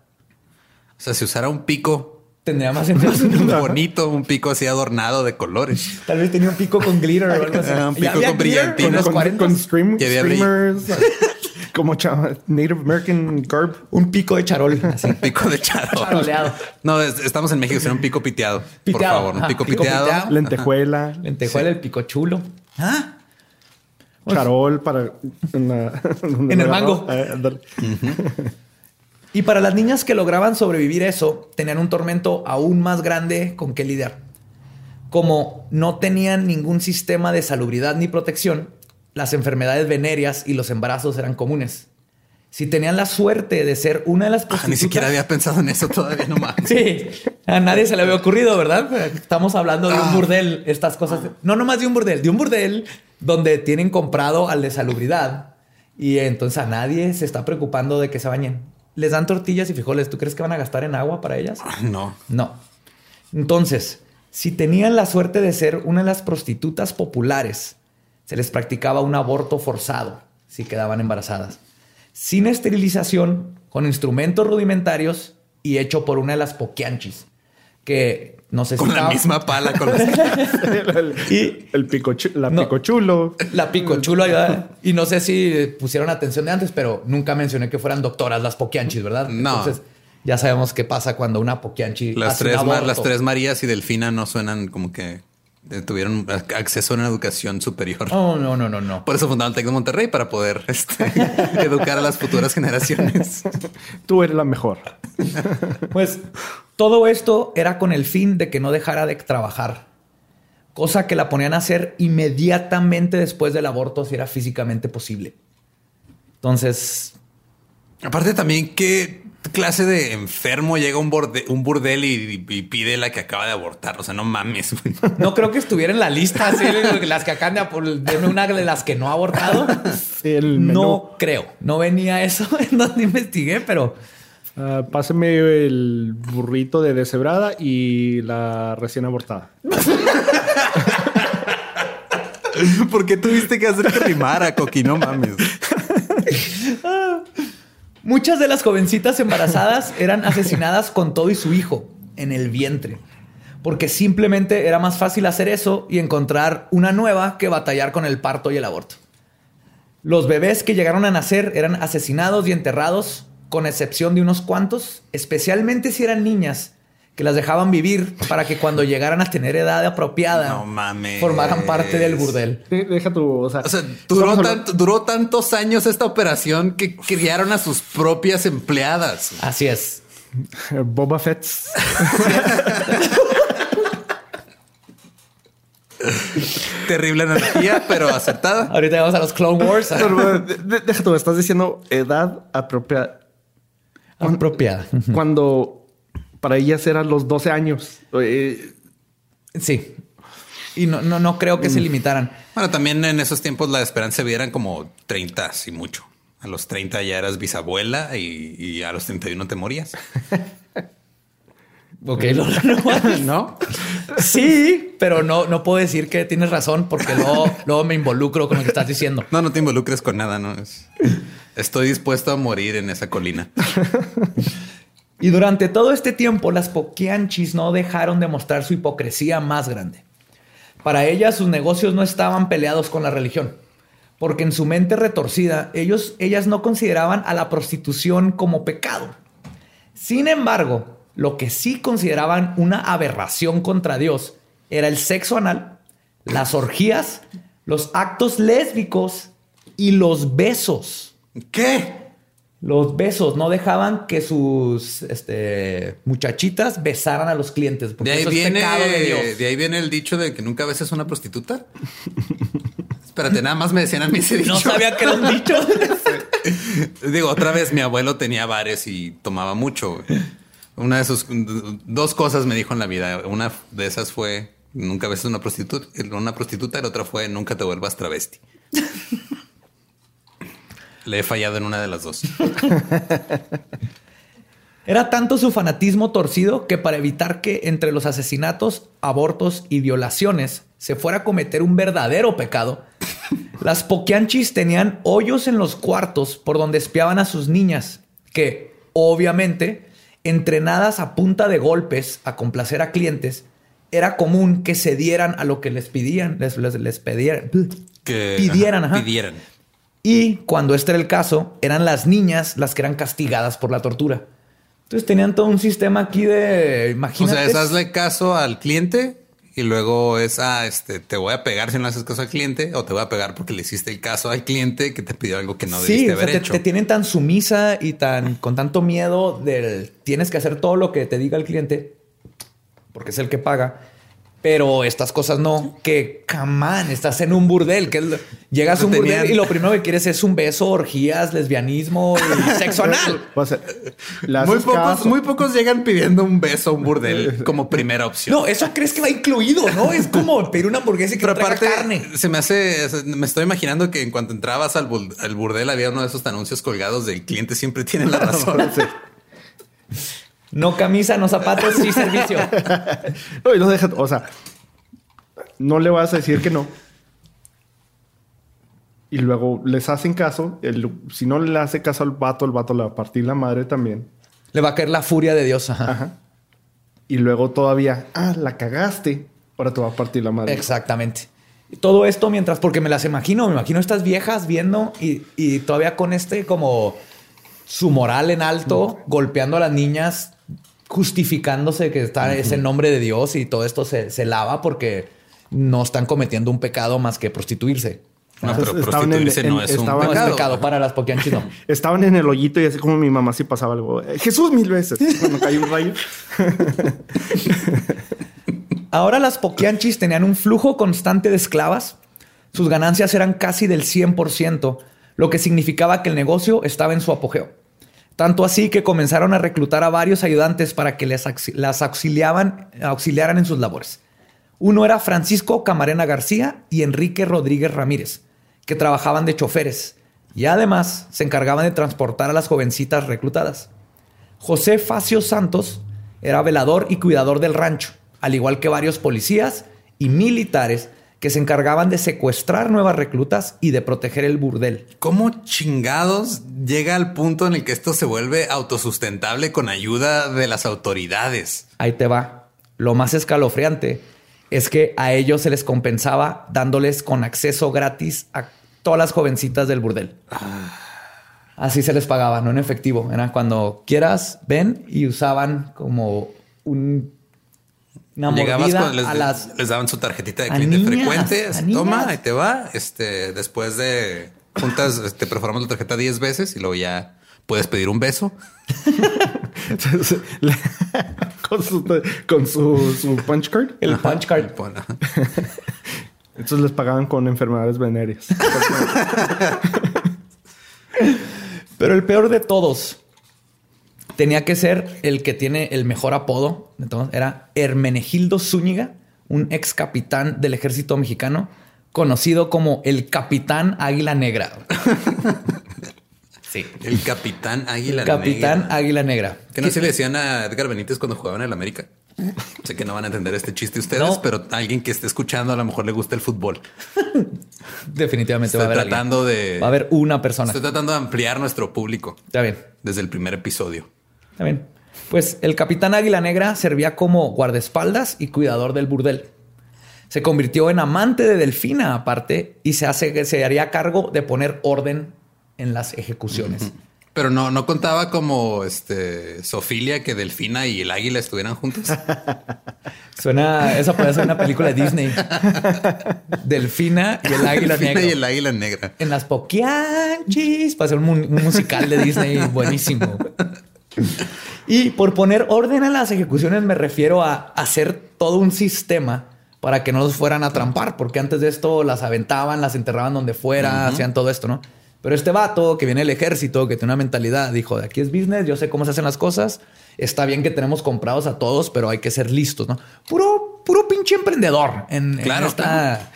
O sea, si usara un pico Tendría más sentido. bonito, un pico así adornado de colores. Tal vez tenía un pico con glitter o algo así. Ah, un ¿Ya pico con los con, 40? con brillo. streamers, como Native American garb. Un pico de charol. Así. Un pico de charol. Charoleado. No, es- estamos en México, será un pico piteado. Por Piteado, favor, un ajá, pico, pico piteado. piteado. Lentejuela, Lentejuela, el pico chulo. Ah, charol para en, la- En el mango. Eh. Y para las niñas que lograban sobrevivir eso, tenían un tormento aún más grande con que lidiar. Como no tenían ningún sistema de salubridad ni protección, las enfermedades venéreas y los embarazos eran comunes. Si tenían la suerte de ser una de las ah, prostitutas... ni siquiera había pensado en eso todavía nomás. Sí, a nadie se le había ocurrido, ¿verdad? Estamos hablando de un Ah. burdel, estas cosas. No nomás de un burdel, de un burdel donde tienen comprado al de salubridad y entonces a nadie se está preocupando de que se bañen. Les dan tortillas y frijoles. ¿Tú crees que van a gastar en agua para ellas? No. No. Entonces, si tenían la suerte de ser una de las prostitutas populares, se les practicaba un aborto forzado si quedaban embarazadas, sin esterilización, con instrumentos rudimentarios y hecho por una de las poquianchis, que no sé si Con la misma pala con las el, Y- el pico chu- la No. pico chulo. La pico chulo ayuda. Y no sé si pusieron atención de antes, pero nunca mencioné que fueran doctoras las poquianchis, ¿verdad? No. Entonces, ya sabemos qué pasa cuando una poquianchi Las hace un tres, ma- aborto. las tres Marías y Delfina no suenan como que tuvieron ac- acceso a una educación superior. Oh, no, no, no, no. Por eso fundaron el Tec de Monterrey para poder este, educar a las futuras generaciones. Tú eres la mejor. Pues todo esto era con el fin de que no dejara de trabajar, cosa que la ponían a hacer inmediatamente después del aborto si era físicamente posible. Entonces, Aparte también, ¿qué clase de enfermo llega a un, borde- un burdel y, y pide la que acaba de abortar? O sea, no mames. güey. no creo que estuviera en la lista así, las que acaban de denme una de las que no ha abortado. El. No creo, no venía eso en donde investigué, pero Ah, pásame el burrito de deshebrada y la recién abortada. ¿Por qué tuviste que hacer que rimara, Coqui? No mames. Muchas de las jovencitas embarazadas eran asesinadas con todo y su hijo en el vientre, porque simplemente era más fácil hacer eso y encontrar una nueva que batallar con el parto y el aborto. Los bebés que llegaron a nacer eran asesinados y enterrados, con excepción de unos cuantos, especialmente si eran niñas, que las dejaban vivir para que cuando llegaran a tener edad apropiada No mames. formaran parte del burdel. De- Deja tu. O sea, O sea, duró, estamos tanto- duró tantos años esta operación que criaron a sus propias empleadas. Así es. Boba Fett. Terrible energía, pero aceptada. Ahorita vamos a los Clone Wars. Pero, de- de- Deja tú, estás diciendo edad apropiada. Apropiada. Cuando para ellas eran los 12 años. Eh, Sí. Y no, no, no creo que se limitaran. Bueno, también en esos tiempos la esperanza de vida eran como 30, y mucho. A los 30 ya eras bisabuela y, y a los 31 te morías. Ok, lo. ¿No? Sí, pero no, no puedo decir que tienes razón porque luego, luego me involucro con lo que estás diciendo. No, no te involucres con nada, ¿no? Es- estoy dispuesto a morir en esa colina. Y durante todo este tiempo, las Poquianchis no dejaron de mostrar su hipocresía más grande. Para ellas, sus negocios no estaban peleados con la religión, porque en su mente retorcida, ellos, ellas no consideraban a la prostitución como pecado. Sin embargo, lo que sí consideraban una aberración contra Dios era el sexo anal, las orgías, los actos lésbicos y los besos. ¿Qué? Los besos no dejaban que sus este, muchachitas besaran a los clientes. Porque De ahí, eso es viene, pecado de Dios. de ahí viene el dicho de que nunca besas a una prostituta. Espérate, nada más me decían a mí ese dicho. No sabía que era un dicho. Digo, otra vez mi abuelo tenía bares y tomaba mucho. Una de sus dos cosas me dijo en la vida. Una de esas fue nunca beses a una prostituta, una prostituta, y la otra fue nunca te vuelvas travesti. Le he fallado en una de las dos. Era tanto su fanatismo torcido que para evitar que entre los asesinatos, abortos y violaciones se fuera a cometer un verdadero pecado, las Poquianchis tenían hoyos en los cuartos por donde espiaban a sus niñas, que, obviamente, entrenadas a punta de golpes a complacer a clientes, era común que cedieran a lo que les pedían, les, les, les pedieran, Que pidieran, ajá, ajá. pidieran. Y cuando este era el caso, eran las niñas las que eran castigadas por la tortura. Entonces tenían todo un sistema aquí de, O imagínate. sea, es hazle caso al cliente y luego es, ah, este, te voy a pegar si no haces caso al cliente o te voy a pegar porque le hiciste el caso al cliente que te pidió algo que no sí, debiste o sea, haber te, hecho. te tienen tan sumisa y tan con tanto miedo del tienes que hacer todo lo que te diga el cliente porque es el que paga. Pero estas cosas no, que camán, estás en un burdel, que llegas a un Tenían- burdel y lo primero que quieres es un beso, orgías, lesbianismo y sexo anal. O sea, le Muy pocos, caso. muy pocos llegan pidiendo un beso a un burdel como primera opción. No, eso crees que va incluido, ¿no? Es como pedir una hamburguesa y que Pero aparte, carne. se me hace, me estoy imaginando que en cuanto entrabas al, bul- al burdel había uno de esos anuncios colgados del cliente siempre tiene la razón. No camisa, no zapatos, sí servicio. No, y no deja- o sea, no le vas a decir que no. Y luego les hacen caso. El- si no le hace caso al vato, el vato le va a partir la madre también. Le va a caer la furia de Dios. Ajá. Ajá. Y luego todavía, ah, la cagaste. Ahora te va a partir la madre. Exactamente. Todo esto mientras, porque me las imagino, me imagino estas viejas viendo y, y todavía con este como su moral en alto, golpeando a las niñas, justificándose que está ese nombre de Dios y todo esto se, se lava porque no están cometiendo un pecado más que prostituirse. No, pero en- prostituirse no en- es un No es pecado. para las poquianchis, no. Estaban en el hoyito y así como mi mamá sí pasaba algo. "Eh, Jesús mil veces. Cuando cae un rayo. Ahora las Poquianchis tenían un flujo constante de esclavas. Sus ganancias eran casi del 100%, lo que significaba que el negocio estaba en su apogeo. Tanto así que comenzaron a reclutar a varios ayudantes para que les las auxiliaban, auxiliaran en sus labores. Uno era Francisco Camarena García y Enrique Rodríguez Ramírez, que trabajaban de choferes y además se encargaban de transportar a las jovencitas reclutadas. José Facio Santos era velador y cuidador del rancho, al igual que varios policías y militares que se encargaban de secuestrar nuevas reclutas y de proteger el burdel. ¿Cómo chingados llega al punto en el que esto se vuelve autosustentable con ayuda de las autoridades? Ahí te va. Lo más escalofriante es que a ellos se les compensaba dándoles con acceso gratis a todas las jovencitas del burdel. Así se les pagaba, no en efectivo. Era cuando quieras, ven y usaban como un, una Llegabas mordida con- les, a las les daban su tarjetita de cliente niñas, frecuente. Toma, ahí te va. Este, después de juntas, te perforamos la tarjeta 10 veces y luego ya puedes pedir un beso. Con su, con su, su punch card. el punch card. Entonces les pagaban con enfermedades venéreas. Pero el peor de todos tenía que ser el que tiene el mejor apodo. Entonces era Hermenegildo Zúñiga, un ex capitán del ejército mexicano, conocido como el Capitán Águila Negra. sí. El capitán Águila Capitán Negra. Águila Negra. Que no se le decían a Edgar Benítez cuando jugaban en el América. Sé que no van a entender este chiste ustedes, No. pero alguien que esté escuchando a lo mejor le gusta el fútbol. Definitivamente va a Estoy haber tratando alguien. de. Va a haber una persona. Estoy tratando de ampliar nuestro público Está bien. desde el primer episodio. Está bien. Pues el capitán Águila Negra servía como guardaespaldas y cuidador del burdel. Se convirtió en amante de Delfina aparte y se, hace, se haría cargo de poner orden en las ejecuciones. Pero no, no contaba como este Sofilia que Delfina y el águila estuvieran juntos. Suena, esa puede ser una película de Disney. Delfina y el águila Delfina negra. y el águila negra. En las Poquianchis. Para ser un, mu- un musical de Disney buenísimo. Y por poner orden a las ejecuciones me refiero a hacer todo un sistema para que no los fueran a trampar, porque antes de esto las aventaban, las enterraban donde fuera, hacían todo esto, ¿no? Pero este vato que viene del ejército, que tiene una mentalidad, dijo, de aquí es business, yo sé cómo se hacen las cosas, está bien que tenemos comprados a todos, pero hay que ser listos, ¿no? Puro, puro pinche emprendedor en, en Claro, esta...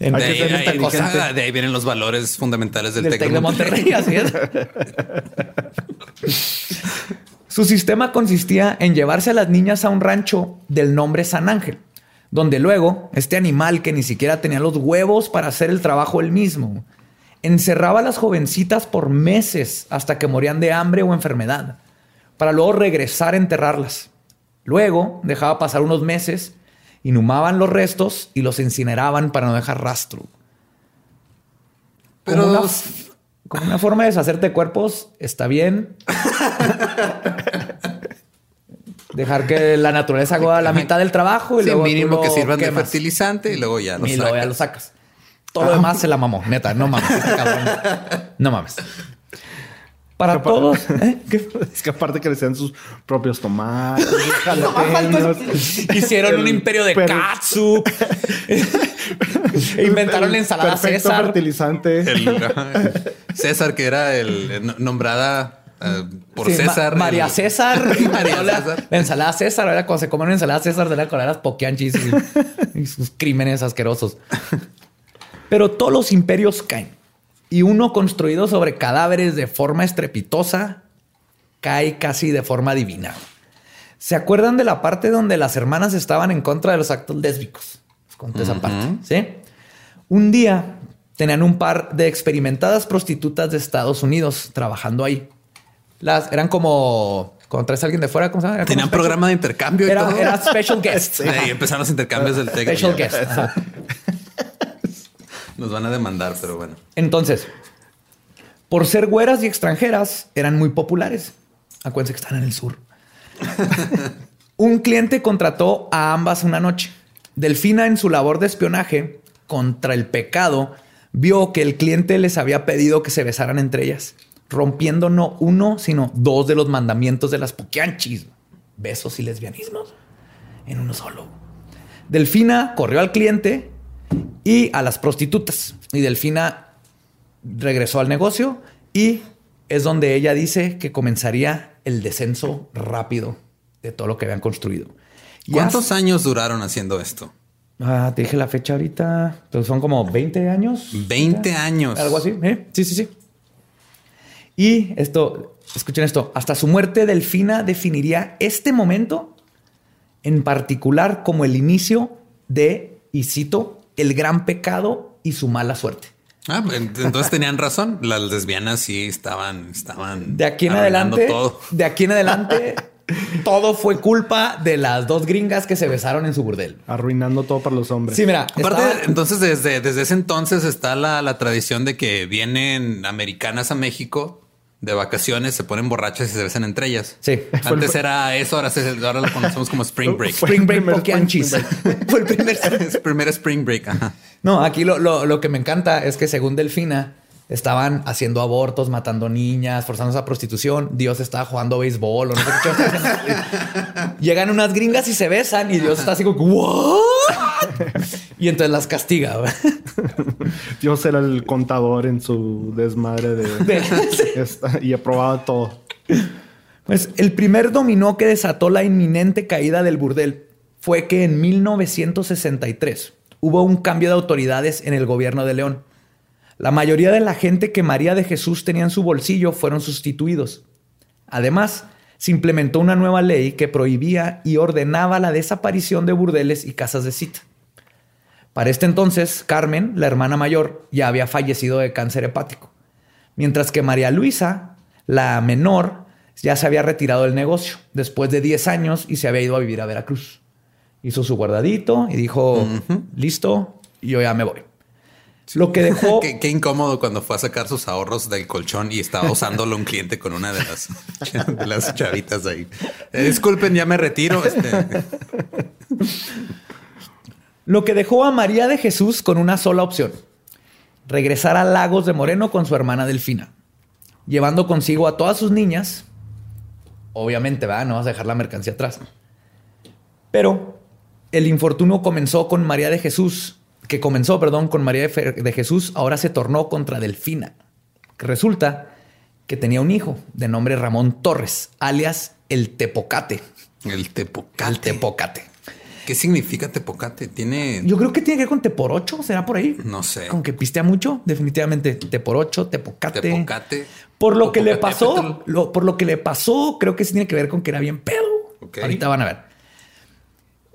en De ahí, ser ahí- inteligente. de ahí vienen los valores fundamentales del, del Tec de de Monterrey. Monterrey, así es. Su sistema consistía en llevarse a las niñas a un rancho del nombre San Ángel, donde luego este animal que ni siquiera tenía los huevos para hacer el trabajo él mismo, encerraba a las jovencitas por meses hasta que morían de hambre o enfermedad, para luego regresar a enterrarlas. Luego dejaba pasar unos meses, inhumaban los restos y los incineraban para no dejar rastro. Pero Como una, como una forma de deshacerte de cuerpos está bien. Dejar que la naturaleza haga la mitad del trabajo y sí, luego mínimo lo que sirvan de fertilizante y luego ya lo y luego ya sacas. lo sacas. Todo lo demás se la mamó, neta, no mames. este cabrón. No mames. Para todos. ¿eh? Es que aparte crecían sus propios tomates, jalapeños. Hicieron un imperio de per- katsu. Inventaron la ensalada César. fertilizante. El- César, que era el, el nombrada eh, por Sí, Ma- César. María el- César. María la, César. la ensalada César. Era cuando se comen una ensalada César de la con las poquianchis y, y sus crímenes asquerosos. Pero todos los imperios caen. Y uno construido sobre cadáveres de forma estrepitosa cae casi de forma divina. ¿Se acuerdan de la parte donde las hermanas estaban en contra de los actos lésbicos? Les conté esa parte. ¿sí? Un día tenían un par de experimentadas prostitutas de Estados Unidos trabajando ahí. Las eran como cuando traes a alguien de fuera, ¿cómo se llama? Tenían programa de intercambio y Era, todo. era special guest. Ahí empezaron los intercambios del Tec. Special guest. ajá. Nos van a demandar, pero bueno. Entonces, por ser güeras y extranjeras, eran muy populares. Acuérdense que están en el sur. Un cliente contrató a ambas una noche. Delfina, en su labor de espionaje contra el pecado, vio que el cliente les había pedido que se besaran entre ellas, rompiendo no uno, sino dos de los mandamientos de las poquianchis: besos y lesbianismos en uno solo. Delfina corrió al cliente y a las prostitutas. Y Delfina regresó al negocio y es donde ella dice que comenzaría el descenso rápido de todo lo que habían construido. Y ¿Cuántos años duraron haciendo esto? Ah, te dije la fecha ahorita, pero son como 20 años. 20 años. Algo así. ¿eh? Sí, sí, sí. Y esto, escuchen esto, hasta su muerte Delfina definiría este momento en particular como el inicio de, y cito, el gran pecado y su mala suerte. Ah, entonces tenían razón. Las lesbianas sí estaban, estaban De aquí en arruinando adelante, todo. de aquí en adelante, todo fue culpa de las dos gringas que se besaron en su burdel. Arruinando todo para los hombres. Sí, mira, Aparte, estaba- entonces desde, desde ese entonces está la, la tradición de que vienen americanas a México de vacaciones, se ponen borrachas y se besan entre ellas. Sí. Antes era eso, ahora, se- ahora lo conocemos como Spring Break. Spring Break. Spring Fue el primer. Primer Spring Break. Ajá. No, aquí lo, lo- lo que me encanta es que según Delfina estaban haciendo abortos, matando niñas, forzando a prostitución. Dios estaba jugando béisbol o no sé qué. Llegan unas gringas y se besan y Dios está así como ¿What? Y entonces las castiga. Dios era el contador en su desmadre de, De- esta- y aprobaba todo. Pues el primer dominó que desató la inminente caída del burdel fue que en 1963 hubo un cambio de autoridades en el gobierno de León. La mayoría de la gente que María de Jesús tenía en su bolsillo fueron sustituidos. Además, se implementó una nueva ley que prohibía y ordenaba la desaparición de burdeles y casas de cita. Para este entonces, Carmen, la hermana mayor, ya había fallecido de cáncer hepático, mientras que María Luisa, la menor, ya se había retirado del negocio después de 10 años y se había ido a vivir a Veracruz. Hizo su guardadito y dijo, listo, yo ya me voy. Lo que dejó... qué, qué incómodo cuando fue a sacar sus ahorros del colchón y estaba usándolo un cliente con una de las, de las chavitas ahí. Eh, disculpen, ya me retiro. Este, Lo que dejó a María de Jesús con una sola opción. Regresar a Lagos de Moreno con su hermana Delfina. Llevando consigo a todas sus niñas. Obviamente, ¿verdad? No vas a dejar la mercancía atrás. Pero el infortunio comenzó con María de Jesús, que comenzó, perdón, con María de, Jesús, ahora se tornó contra Delfina. Resulta que tenía un hijo de nombre Ramón Torres, alias el Tepocate. el tepocate. El Tepocate. ¿Qué significa tepocate? Tiene. Yo creo que tiene que ver con Teporocho, ¿será por ahí? No sé. Con que pistea mucho, definitivamente. Teporocho, Tepocate. Tepocate. Por lo que le pasó, lo- por lo que le pasó, creo que sí tiene que ver con que era bien pedo. Ahorita van a ver.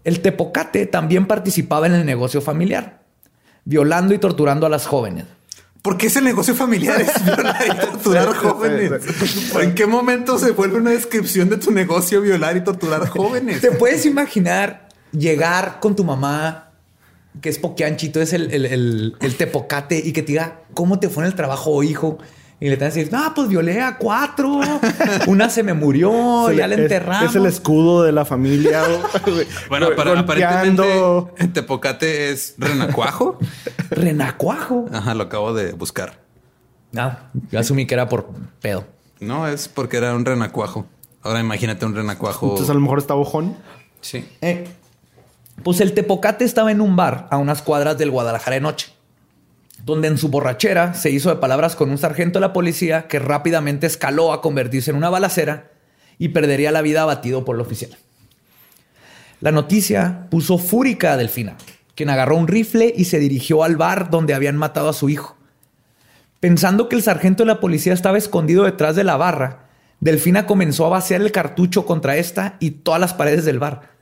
El Tepocate también participaba en el negocio familiar, violando y torturando a las jóvenes. ¿Por qué es el negocio familiar? Es violar y torturar jóvenes. ¿En qué momento se vuelve una descripción de tu negocio violar y torturar jóvenes? ¿Te puedes imaginar llegar con tu mamá, que es poquianchito, es el, el, el- el tepocate, y que te diga cómo te fue en el trabajo, hijo? Y le te van a decir, no, pues violé a cuatro. Una se me murió, Se ya le- la enterramos. Es, el escudo de la familia. Bueno, para, aparentemente tepocate es renacuajo. Renacuajo. Ajá, lo acabo de buscar. Ah, yo asumí que era por pedo. No, es porque era un renacuajo. Ahora imagínate un renacuajo. Entonces a lo mejor está bojón. Sí. Eh, pues el Tepocate estaba en un bar a unas cuadras del Guadalajara de noche, donde en su borrachera se hizo de palabras con un sargento de la policía que rápidamente escaló a convertirse en una balacera y perdería la vida abatido por el oficial. La noticia puso fúrica a Delfina, quien agarró un rifle y se dirigió al bar donde habían matado a su hijo. Pensando que el sargento de la policía estaba escondido detrás de la barra, Delfina comenzó a vaciar el cartucho contra esta y todas las paredes del bar.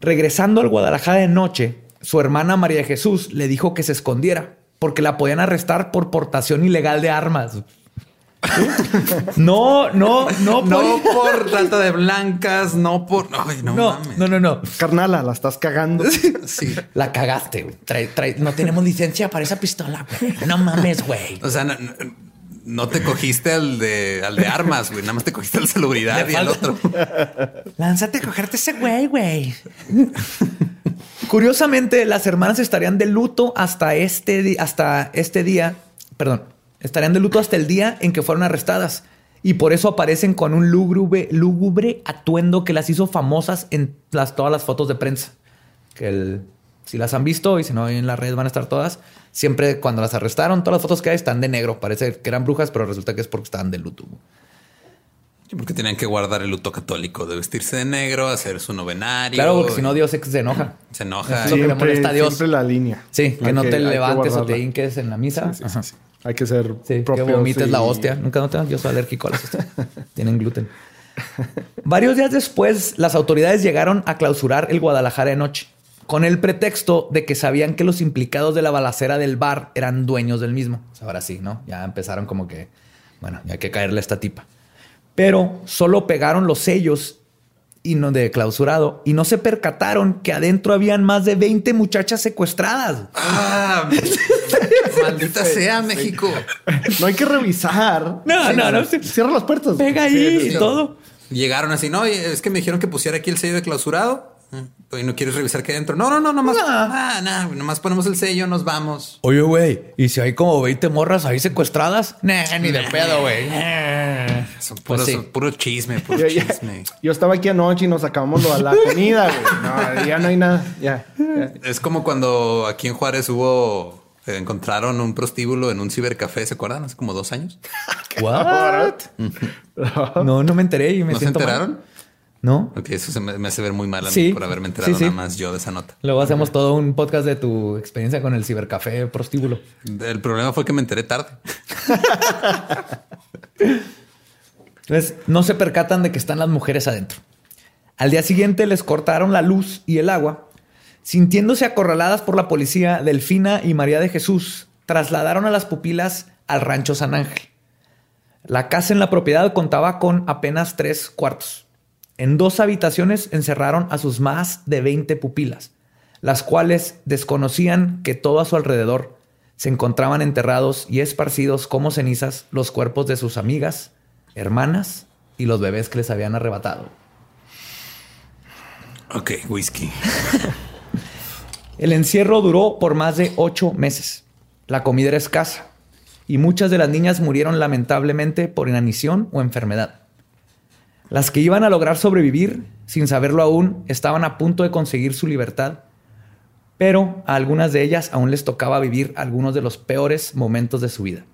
Regresando al Guadalajara de noche, su hermana María Jesús le dijo que se escondiera porque la podían arrestar por portación ilegal de armas. No, no, no, No podía- por trata de blancas, no por. Ay, no, no, mames. no, no, no. Carnala, la estás cagando. Sí. La cagaste. güey. Trae- trae- no tenemos licencia para esa pistola. güey. No mames, güey. O sea, no, no- no te cogiste al de, al de armas, güey. Nada más te cogiste al salubridad Le y al otro. Lánzate a cogerte ese güey, güey. Curiosamente, las hermanas estarían de luto hasta este, hasta este día. Perdón, estarían de luto hasta el día en que fueron arrestadas. Y por eso aparecen con un lúgubre, lúgubre atuendo que las hizo famosas en las, todas las fotos de prensa. Que el- si las han visto y si no, en las redes van a estar todas. Siempre cuando las arrestaron, todas las fotos que hay están de negro. Parece que eran brujas, pero resulta que es porque estaban de luto. Porque tenían que guardar el luto católico de vestirse de negro, hacer su novenario. Claro, porque si no, Dios se enoja. se enoja. Eso es lo que le molesta a Dios. siempre la línea. Sí, que no te levantes o te hinques en la misa. Sí, sí, Ajá. sí. Hay que ser Sí, que vomites y- la hostia. Nunca no te Yo soy alérgico a las hostias. Tienen gluten. Varios días después, las autoridades llegaron a clausurar el Guadalajara de noche, con el pretexto de que sabían que los implicados de la balacera del bar eran dueños del mismo. O sea, ahora sí, ¿no? Ya empezaron como que, bueno, ya hay que caerle a esta tipa. Pero solo pegaron los sellos y no de clausurado y no se percataron que adentro habían más de 20 muchachas secuestradas. Ah, maldita sea México. No hay que revisar. No, no, no. Cierra las puertas. Pega ahí y Sí. todo. Llegaron así, no, es que me dijeron que pusiera aquí el sello de clausurado. ¿Y no quieres revisar qué hay adentro? No, no, no, nomás. No. Ah, no, nomás ponemos el sello, nos vamos. Oye, güey, ¿y si hay como 20 morras ahí secuestradas? Nah, ni de pedo, güey. Son Pues puros, puro chisme, puro Yo, ya- chisme. yo estaba aquí anoche y nos sacamos lo de la comida, güey. No, ya no hay nada. Ya. ya. Es como cuando aquí en Juárez hubo, eh, encontraron un prostíbulo en un cibercafé, ¿se acuerdan? Hace como dos años. What? No, no me enteré y me ¿No se siento mal. ¿No? Ok, eso se me, me hace ver muy mal a mí Sí. por haberme enterado Sí, sí. nada más yo de esa nota. Luego hacemos todo un podcast de tu experiencia con el cibercafé prostíbulo. El problema fue que me enteré tarde. Entonces, no se percatan de que están las mujeres adentro. Al día siguiente les cortaron la luz y el agua. Sintiéndose acorraladas por la policía, Delfina y María de Jesús trasladaron a las pupilas al rancho San Ángel. La casa en la propiedad contaba con apenas tres cuartos. En dos habitaciones encerraron a sus más de 20 pupilas, las cuales desconocían que todo a su alrededor se encontraban enterrados y esparcidos como cenizas los cuerpos de sus amigas, hermanas y los bebés que les habían arrebatado. Ok, whisky. El encierro duró por más de ocho meses. La comida era escasa y muchas de las niñas murieron lamentablemente por inanición o enfermedad. Las que iban a lograr sobrevivir, sin saberlo aún, estaban a punto de conseguir su libertad, pero a algunas de ellas aún les tocaba vivir algunos de los peores momentos de su vida.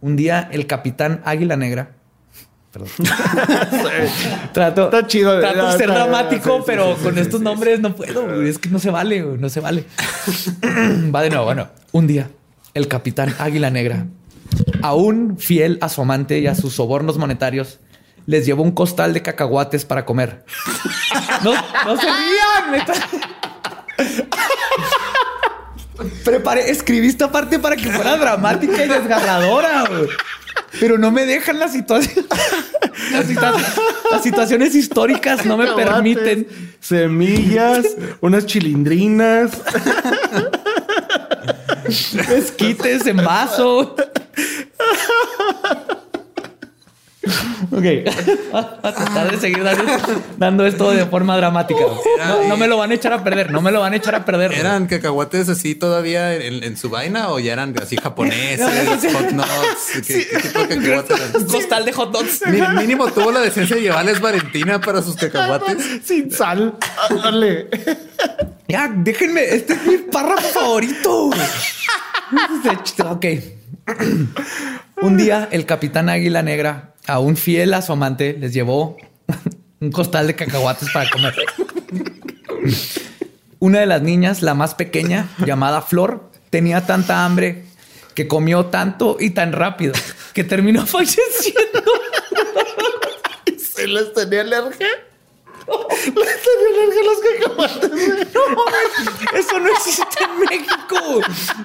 Un día el capitán Águila Negra Perdón. trato, Está chido, trato de ser dramático, sí, pero sí, con sí, estos sí, nombres no puedo. Es que no se vale, no se vale. Va de nuevo. Bueno, un día el capitán Águila Negra, aún fiel a su amante y a sus sobornos monetarios, les llevó un costal de cacahuates para comer. No, no se rían. Preparé, escribí esta parte para que fuera dramática y desgarradora. Pero no me dejan las situaciones. Las, situa- las situaciones históricas no me permiten. Semillas, unas chilindrinas. Esquites en vaso. Ok. Va a tratar de seguir dando, dando esto de forma dramática. No, no me lo van a echar a perder. No me lo van a echar a perder. ¿Eran cacahuates así todavía en, en su vaina o ya eran así japoneses, hot nuts? ¿Qué, qué tipo de cacahuates eran? Un costal de hot dogs. Mínimo tuvo la decencia de llevarles Valentina para sus cacahuates. Sin sal. Ándale. Ya, déjenme. Este es mi párrafo favorito. ok. Un día, el capitán Águila Negra, aún fiel a su amante, les llevó un costal de cacahuates para comer. Una de las niñas, la más pequeña, llamada Flor, tenía tanta hambre que comió tanto y tan rápido que terminó falleciendo. ¿Se les tenía alergia? Les tenía alergia a los cacahuates. güey. Eso no existe en México.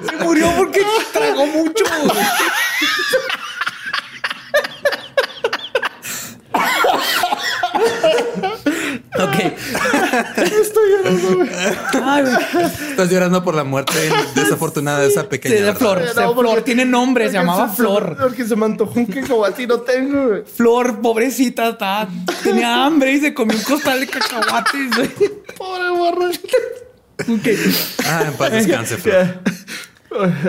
Se murió porque tragó mucho. Ok. Estoy llorando, güey. Ay, güey. Estás llorando por la muerte desafortunada de esa pequeña. Sí, de ¿verdad? Flor. No, Se- porque- Flor tiene nombre, se llamaba se- Flor. Porque se me antojó un cacahuate y no tengo, güey. Flor, pobrecita, está- tenía hambre y se comió un costal de cacahuates. güey. Pobre morra. Ok. Ah, en paz descanse, Flor.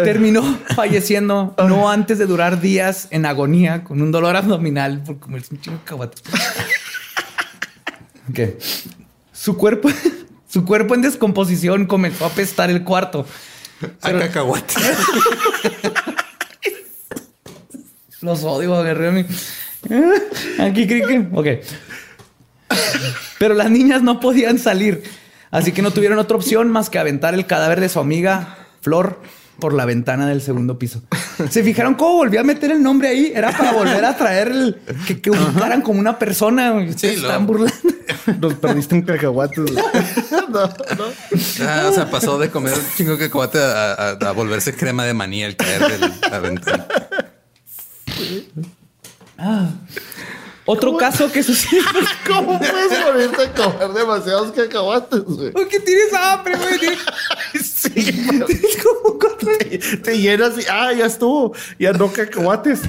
Terminó falleciendo no antes de durar días en agonía con un dolor abdominal por comerse un chingo de cacahuates. Su cuerpo, su cuerpo en descomposición comenzó a apestar el cuarto. A cacahuate. Los odio, agarré a mí. Aquí que. Ok. Pero las niñas no podían salir. Así que no tuvieron otra opción más que aventar el cadáver de su amiga Flor por la ventana del segundo piso. ¿Se fijaron cómo volví a meter el nombre ahí? Era para volver a traer el que, que ubicaran como una persona. Sí, lo- están burlando. Nos perdiste un cacahuate. No, no. Ah, o sea, pasó de comer un chingo de cacahuate a, a- a volverse crema de maní al caer de la ventana. Otro caso que sucedió. ¿Cómo puedes morirte a comer demasiados cacahuates, güey? ¿Por qué tienes hambre, güey? Sí, Tienes como cuatro- te, te llenas y ah, ya estuvo, ya no cacahuates.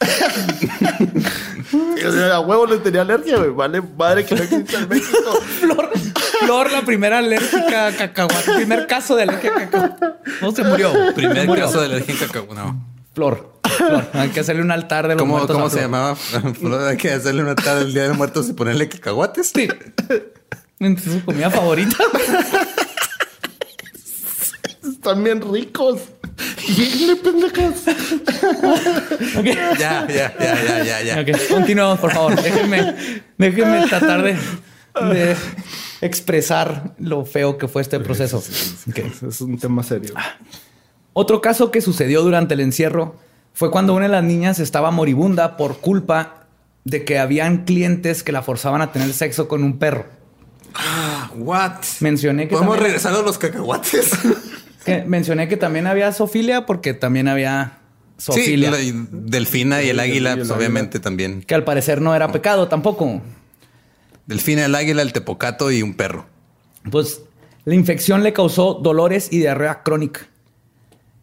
A huevo le tenía alergia, güey. Vale, madre que no existe en México. Flor, Flor, la primera alérgica a cacahuate. Primer caso de alergia a cacahuate. No se murió. Primer Se murió. caso de alergia en cacahuate. No. Flor. Flor. Hay que hacerle un altar de los ¿Cómo, muertos cómo se Flor. llamaba? Flor, Hay que hacerle una tarde el día de los muertos y ponerle cacahuates. Sí. Entre su comida favorita. Están bien ricos. Y pendejas. Ya, ya, ya, ya, ya, ya. Ok, continuamos, por favor. Déjenme, déjenme tratar de, de expresar lo feo que fue este proceso. Es un tema serio. Otro caso que sucedió durante el encierro fue cuando una de las niñas estaba moribunda por culpa de que habían clientes que la forzaban a tener sexo con un perro. What? Mencioné que ¿Podemos también- regresar a los cacahuates? Que mencioné que también había zoofilia porque también había Sí, zoofilia. la- y Delfina y el águila, y el pues águila. obviamente también. Que al parecer no era pecado tampoco. Delfina, el águila, el tepocato y un perro. Pues la infección le causó dolores y diarrea crónica.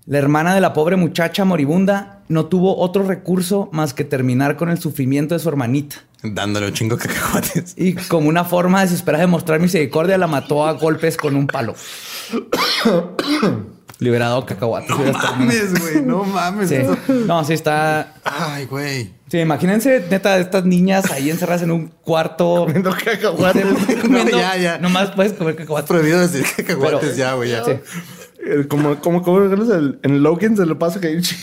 La hermana de la pobre muchacha moribunda no tuvo otro recurso más que terminar con el sufrimiento de su hermanita. Dándole un chingo de cacahuates. Y como una forma desesperada de mostrar misericordia, la mató a golpes con un palo. Liberado cacahuate. No mames, güey, no mames. Sí. Eso- No, sí está. Ay, güey. Sí, imagínense, neta, estas niñas ahí encerradas en un cuarto. Comiendo cacahuates. comiendo- ya, ya. Nomás puedes comer cacahuate. Prohibido decir cacahuates Pero- ya, güey. Ya. Sí. Eh, Como, como, como el- en Logan se le pasa que hay un chingo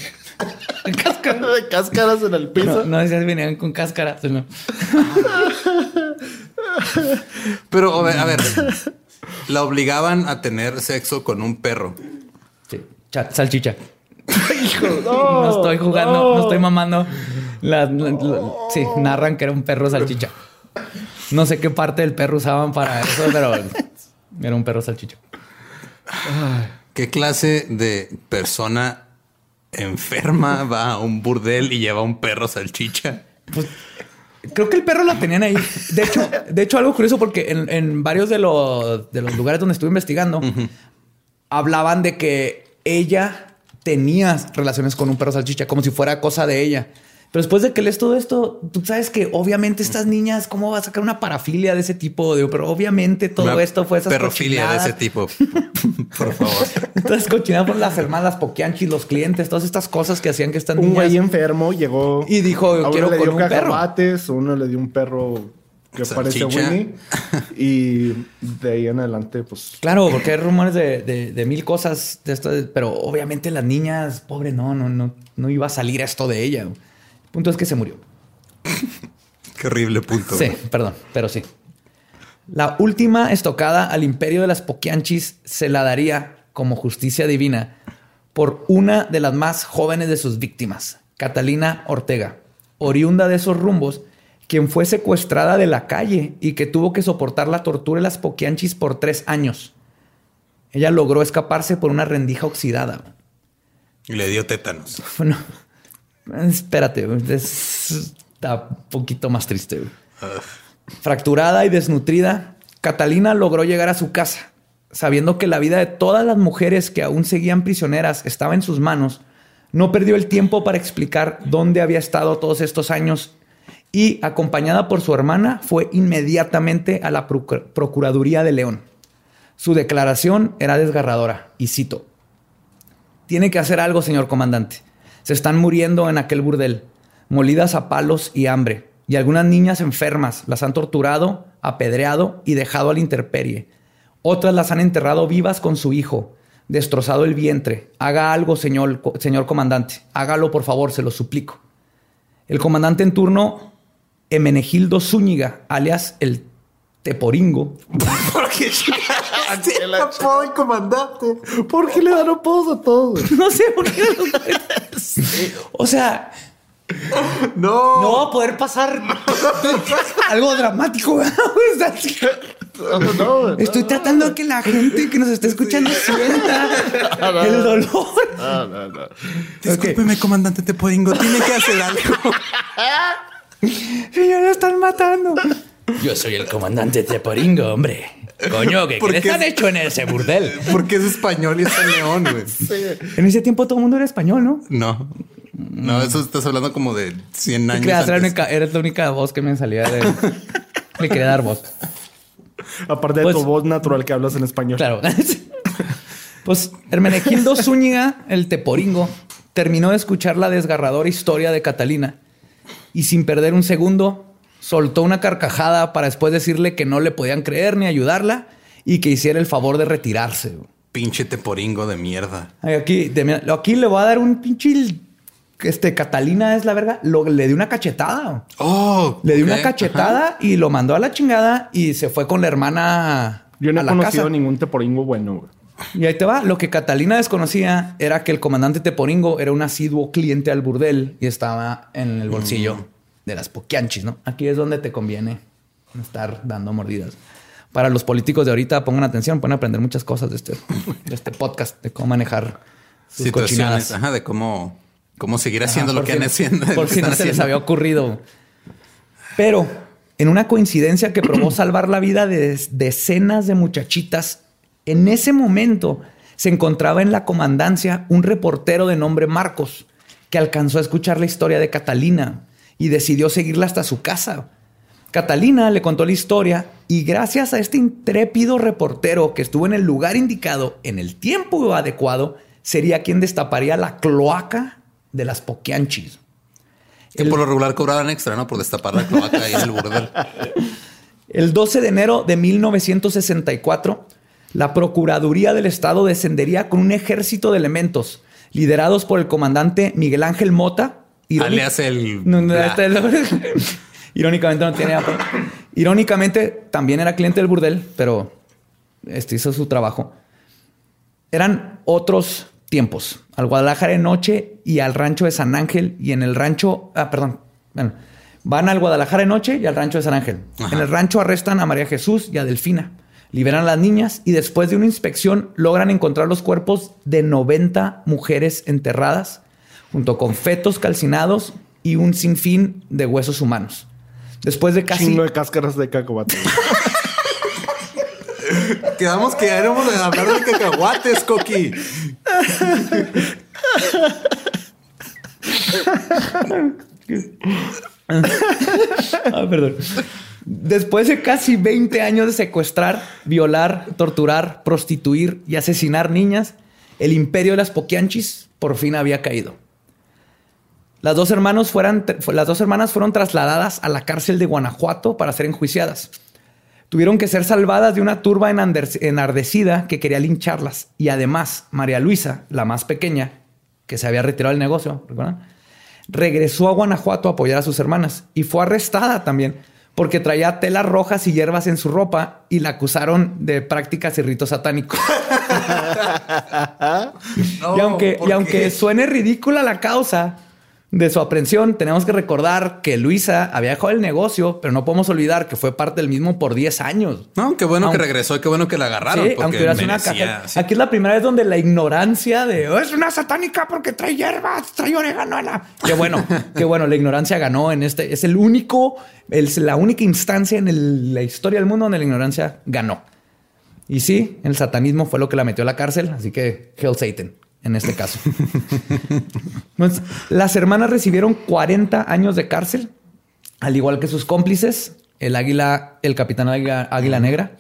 Cáscara. de cáscaras en el piso. No, no decías venían con cáscara. sino- Pero, a ver, a ver, la obligaban a tener sexo con un perro. Sí, cha- salchicha. Hijo, No, estoy jugando, no, estoy mamando. La- la- la- sí, narran que era un perro salchicha. No sé qué parte del perro usaban para eso, pero era un perro salchicha. ¿Qué clase de persona enferma va a un burdel y lleva un perro salchicha? Creo que el perro lo tenían ahí. De hecho, de hecho algo curioso porque en, en varios de los, de los lugares donde estuve investigando hablaban de que ella tenía relaciones con un perro salchicha, como si fuera cosa de ella. Pero después de que lees todo esto, tú sabes que obviamente estas niñas, ¿cómo va a sacar una parafilia de ese tipo? Digo, pero obviamente todo Una esto fue esas perrofilia de ese tipo. Por favor. Estas cochinadas por las hermanas, las poquianchis, los clientes, todas estas cosas que hacían que estas Un niñas... güey enfermo llegó Y dijo, a uno "Quiero le con dio un perro". uno le dio un perro que parece. Winnie. Y de ahí en adelante, pues Claro, porque hay rumores de, de- de mil cosas de esto, pero obviamente las niñas, pobre, no, no, no, no iba a salir esto de ella. Punto es que se murió. Qué horrible punto. Sí, perdón, pero sí. La última estocada al imperio de las Poquianchis se la daría como justicia divina por una de las más jóvenes de sus víctimas, Catalina Ortega, oriunda de esos rumbos, quien fue secuestrada de la calle y que tuvo que soportar la tortura de las Poquianchis por tres años. Ella logró escaparse por una rendija oxidada. Y le dio tétanos. Bueno, espérate, está un poquito más triste. Fracturada y desnutrida, Catalina logró llegar a su casa, sabiendo que la vida de todas las mujeres que aún seguían prisioneras estaba en sus manos. No perdió el tiempo para explicar dónde había estado todos estos años y, acompañada por su hermana, fue inmediatamente a la Procu- Procuraduría de León. Su declaración era desgarradora, y cito, tiene que hacer algo, señor comandante. Se están muriendo en aquel burdel, molidas a palos y hambre. Y algunas niñas enfermas las han torturado, apedreado y dejado a la intemperie. Otras las han enterrado vivas con su hijo, destrozado el vientre. Haga algo, señor, señor comandante. Hágalo, por favor, se lo suplico. El comandante en turno, Emenegildo Zúñiga, alias el Teporingo, ¿Por qué apodo el comandante. ¿Por qué le dan apodos a todos? No sé por qué. o sea, No. no va a poder pasar algo dramático. sí. No, no, no. Estoy tratando de que la gente que nos está escuchando sienta el dolor. No, no, no. Discúlpeme, comandante Teporingo, tiene que hacer algo. Señor, lo están matando. Yo soy el comandante Teporingo, hombre. Coño, ¿qué ¿Por les qué? han hecho en ese burdel? Porque es español y está en León, güey. En ese tiempo todo el mundo era español, ¿no? No. No, eso estás hablando como de 100 años. Creas, era la antes. única, eres la única voz que me salía de. Me quería dar voz. Aparte de Pues- tu voz natural que hablas en español. Claro. pues Hermenegildo Zúñiga, el teporingo, terminó de escuchar la desgarradora historia de Catalina y sin perder un segundo soltó una carcajada para después decirle que no le podían creer ni ayudarla y que hiciera el favor de retirarse. Pinche Teporingo de mierda. Aquí, de- aquí le voy a dar un pinche... Este, Catalina es la verga. Lo, le dio una cachetada. Oh, Le dio una cachetada y lo mandó a la chingada y se fue con la hermana Yo no a he la conocido casa. ningún teporingo bueno. Y ahí te va. Lo que Catalina desconocía era que el comandante Teporingo era un asiduo cliente al burdel y estaba en el bolsillo de las poquianchis, ¿no? Aquí es donde te conviene estar dando mordidas. Para los políticos de ahorita, pongan atención, pueden aprender muchas cosas de este, de este podcast, de cómo manejar sus Situaciones, ajá, de cómo ¿Cómo seguir haciendo lo que si- han haciendo? Por si no se les había ocurrido. Pero en una coincidencia que probó salvar la vida de decenas de muchachitas, en ese momento se encontraba en la comandancia un reportero de nombre Marcos, que alcanzó a escuchar la historia de Catalina y decidió seguirla hasta su casa. Catalina le contó la historia y gracias a este intrépido reportero que estuvo en el lugar indicado en el tiempo adecuado, sería quien destaparía la cloaca de las Poquianchis. Que por lo regular cobraban extra, ¿no? Por destapar la cloaca en el burdel. El 12 de enero de 1964, la Procuraduría del Estado descendería con un ejército de elementos liderados por el comandante Miguel Ángel Mota. Alias el... No, no, Bla. este- Irónicamente no tiene. Irónicamente también era cliente del burdel, pero este hizo su trabajo. Eran otros tiempos. Al Guadalajara de noche y al rancho de San Ángel y en el rancho, ah, perdón, bueno, van al Guadalajara de noche y al rancho de San Ángel. Ajá. En el rancho arrestan a María Jesús y a Delfina. Liberan a las niñas y después de una inspección logran encontrar los cuerpos de 90 mujeres enterradas, junto con fetos calcinados y un sinfín de huesos humanos. Después de casi Chingo de cáscaras de cacahuate. Quedamos que éramos de hablar de cacahuates, Coqui. Ah, perdón. Después de casi 20 años de secuestrar, violar, torturar, prostituir y asesinar niñas, el imperio de las Poquianchis por fin había caído. Las dos, hermanos fueran, las dos hermanas fueron trasladadas a la cárcel de Guanajuato para ser enjuiciadas. Tuvieron que ser salvadas de una turba enardecida que quería lincharlas. Y además, María Luisa, la más pequeña, que se había retirado del negocio, ¿recuerdan? regresó a Guanajuato a apoyar a sus hermanas y fue arrestada también porque traía telas rojas y hierbas en su ropa y la acusaron de prácticas y ritos satánicos. y aunque, y aunque suene ridícula la causa de su aprehensión, tenemos que recordar que Luisa había dejado el negocio, pero no podemos olvidar que fue parte del mismo por 10 años. No, qué bueno Aunque- que regresó y qué bueno que la agarraron. Sí, porque aunque una caja. sí. Aquí es la primera vez donde la ignorancia de "Oh, es una satánica porque trae hierbas, trae orégano. la-". Qué bueno, qué bueno. La ignorancia ganó en este. Es el único, es la única instancia en el- la historia del mundo donde la ignorancia ganó. Y sí, el satanismo fue lo que la metió a la cárcel. Así que Hell Satan en este caso. Las hermanas recibieron 40 años de cárcel, al igual que sus cómplices, el águila, el capitán águila, Águila negra.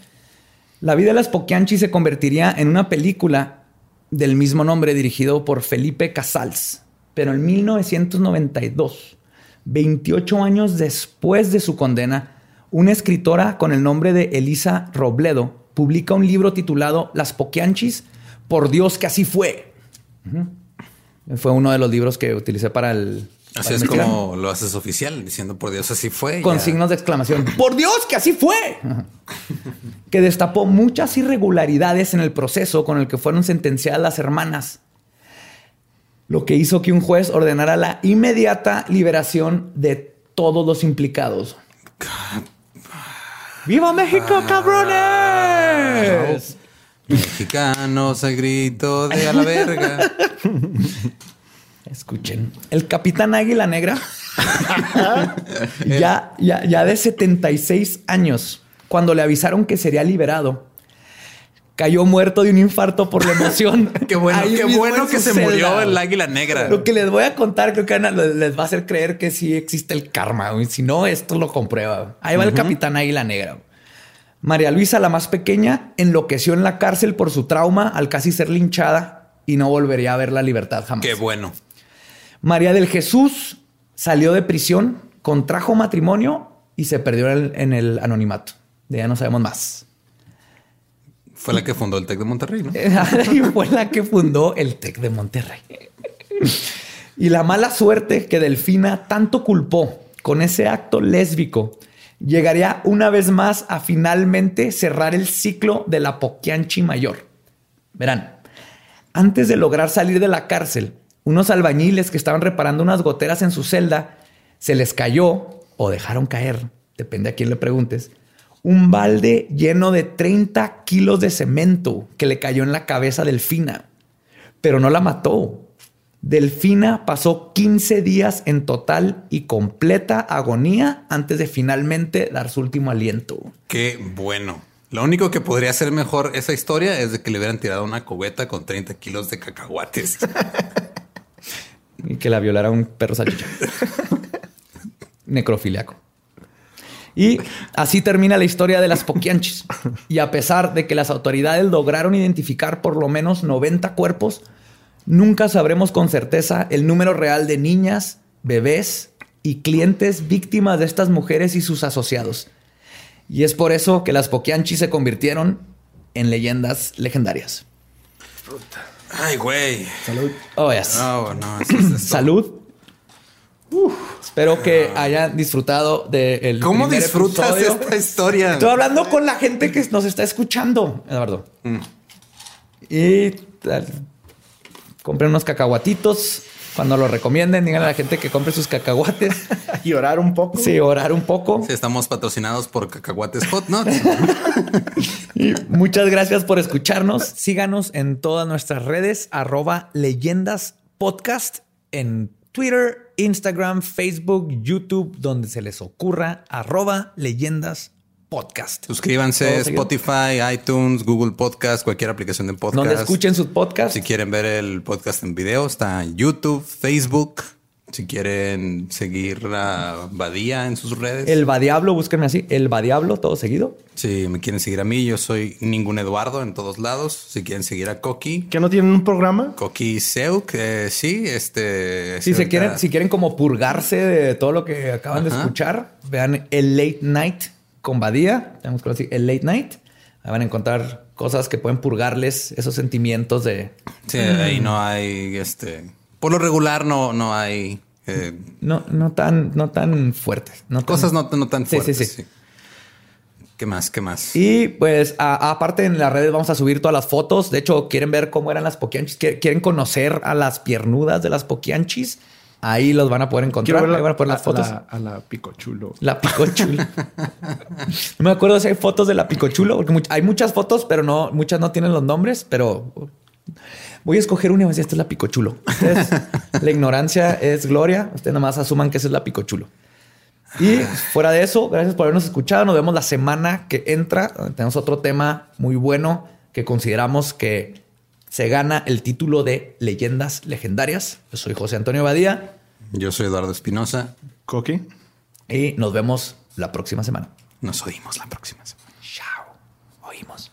La vida de las Poquianchi se convertiría en una película del mismo nombre dirigido por Felipe Casals, pero en 1992, 28 años después de su condena, una escritora con el nombre de Elisa Robledo publica un libro titulado Las Poquianchis, por Dios que así fue. Fue uno de los libros que utilicé para el... Así para es investigar. como lo haces oficial, diciendo por Dios, así fue. Con ya. signos de exclamación. ¡Por Dios que así fue! que destapó muchas irregularidades en el proceso con el que fueron sentenciadas las hermanas. Lo que hizo que un juez ordenara la inmediata liberación de todos los implicados. ¡Viva México, cabrones! Mexicanos al grito de a la verga. Escuchen. El capitán Águila Negra, ya, ya, ya de 76 años, cuando le avisaron que sería liberado, cayó muerto de un infarto por la emoción. Qué bueno, Ahí qué bueno en que se murió el águila negra. Lo que les voy a contar creo que Ana, les va a hacer creer que sí existe el karma. güey. Si no, esto lo comprueba. Ahí va el capitán Águila Negra. María Luisa, la más pequeña, enloqueció en la cárcel por su trauma al casi ser linchada y no volvería a ver la libertad jamás. Qué bueno. María del Jesús salió de prisión, contrajo matrimonio y se perdió en el, en el anonimato. De ya no sabemos más. Fue la que fundó el Tec de Monterrey, ¿no? y fue la que fundó el TEC de Monterrey. Y la mala suerte que Delfina tanto culpó con ese acto lésbico llegaría una vez más a finalmente cerrar el ciclo de la Poquianchi mayor. Verán, antes de lograr salir de la cárcel, unos albañiles que estaban reparando unas goteras en su celda, se les cayó o dejaron caer, depende a quién le preguntes, un balde lleno de 30 kilos de cemento que le cayó en la cabeza a Delfina, pero no la mató. Delfina pasó 15 días en total y completa agonía antes de finalmente dar su último aliento. Qué bueno. Lo único que podría ser mejor esa historia es de que le hubieran tirado una cubeta con 30 kilos de cacahuates. y que la violara un perro salchicha. Necrofiliaco. Y así termina la historia de las Poquianchis. Y a pesar de que las autoridades lograron identificar por lo menos 90 cuerpos, nunca sabremos con certeza el número real de niñas, bebés y clientes víctimas de estas mujeres y sus asociados. Y es por eso que las Poquianchis se convirtieron en leyendas legendarias. Ay, güey. Salud. Oh, yes. No, no. eso es- eso- Salud. espero que hayan disfrutado del. ¿Cómo primer disfrutas episodio. esta historia? Estoy hablando con la gente que nos está escuchando, Eduardo. Mm. Y tal, compren unos cacahuatitos. Cuando lo recomienden, digan a la gente que compre sus cacahuates. Y orar un poco. Sí, orar un poco. Sí, estamos patrocinados por Cacahuates Hot Nuts. Y muchas gracias por escucharnos. Síganos en todas nuestras redes, arroba leyendas podcast en Twitter, Instagram, Facebook, YouTube, donde se les ocurra, arroba leyendas podcast. Suscríbanse. Spotify, iTunes, Google Podcast, cualquier aplicación de podcast. Donde escuchen sus podcasts. Si quieren ver el podcast en video, está en YouTube, Facebook. Si quieren seguir a Badía en sus redes. El Badiablo, búsquenme así, el Badiablo, todo seguido. Si me quieren seguir a mí, yo soy ningún Eduardo en todos lados. Si quieren seguir a Coqui, ¿Que no tienen un programa? Coqui Seu, que sí, este. Si se ahorita- quieren, si quieren como purgarse de todo lo que acaban de escuchar, vean el Late Night con Badía, tenemos que decir el Late Night. Ahí van a encontrar cosas que pueden purgarles esos sentimientos de Sí, ahí no hay, este. Por lo regular, no, no hay eh, no, no tan, no tan fuertes. No tan- cosas no, no tan Sí, sí, fuertes. sí. sí. ¿Qué más? ¿Qué más? Y pues aparte en las redes vamos a subir todas las fotos. De hecho, quieren ver cómo eran las poquianchis, Quie- quieren conocer a las piernudas de las poquianchis. Ahí los van a poder encontrar. Ver Ahí van a poner las fotos. A la, a la picochulo. La picochulo. no me acuerdo si hay fotos de la picochulo, porque hay muchas fotos, pero no, muchas no tienen los nombres, pero voy a escoger una y decir, esta es la picochulo. La ignorancia es gloria. Ustedes nomás asuman que esa es la picochulo. Y fuera de eso, gracias por habernos escuchado. Nos vemos la semana que entra. Tenemos otro tema muy bueno que consideramos que se gana el título de Leyendas Legendarias. Yo soy José Antonio Badía Yo soy Eduardo Espinosa. Coqui. y nos vemos la próxima semana. Nos oímos la próxima semana. Chao. Oímos.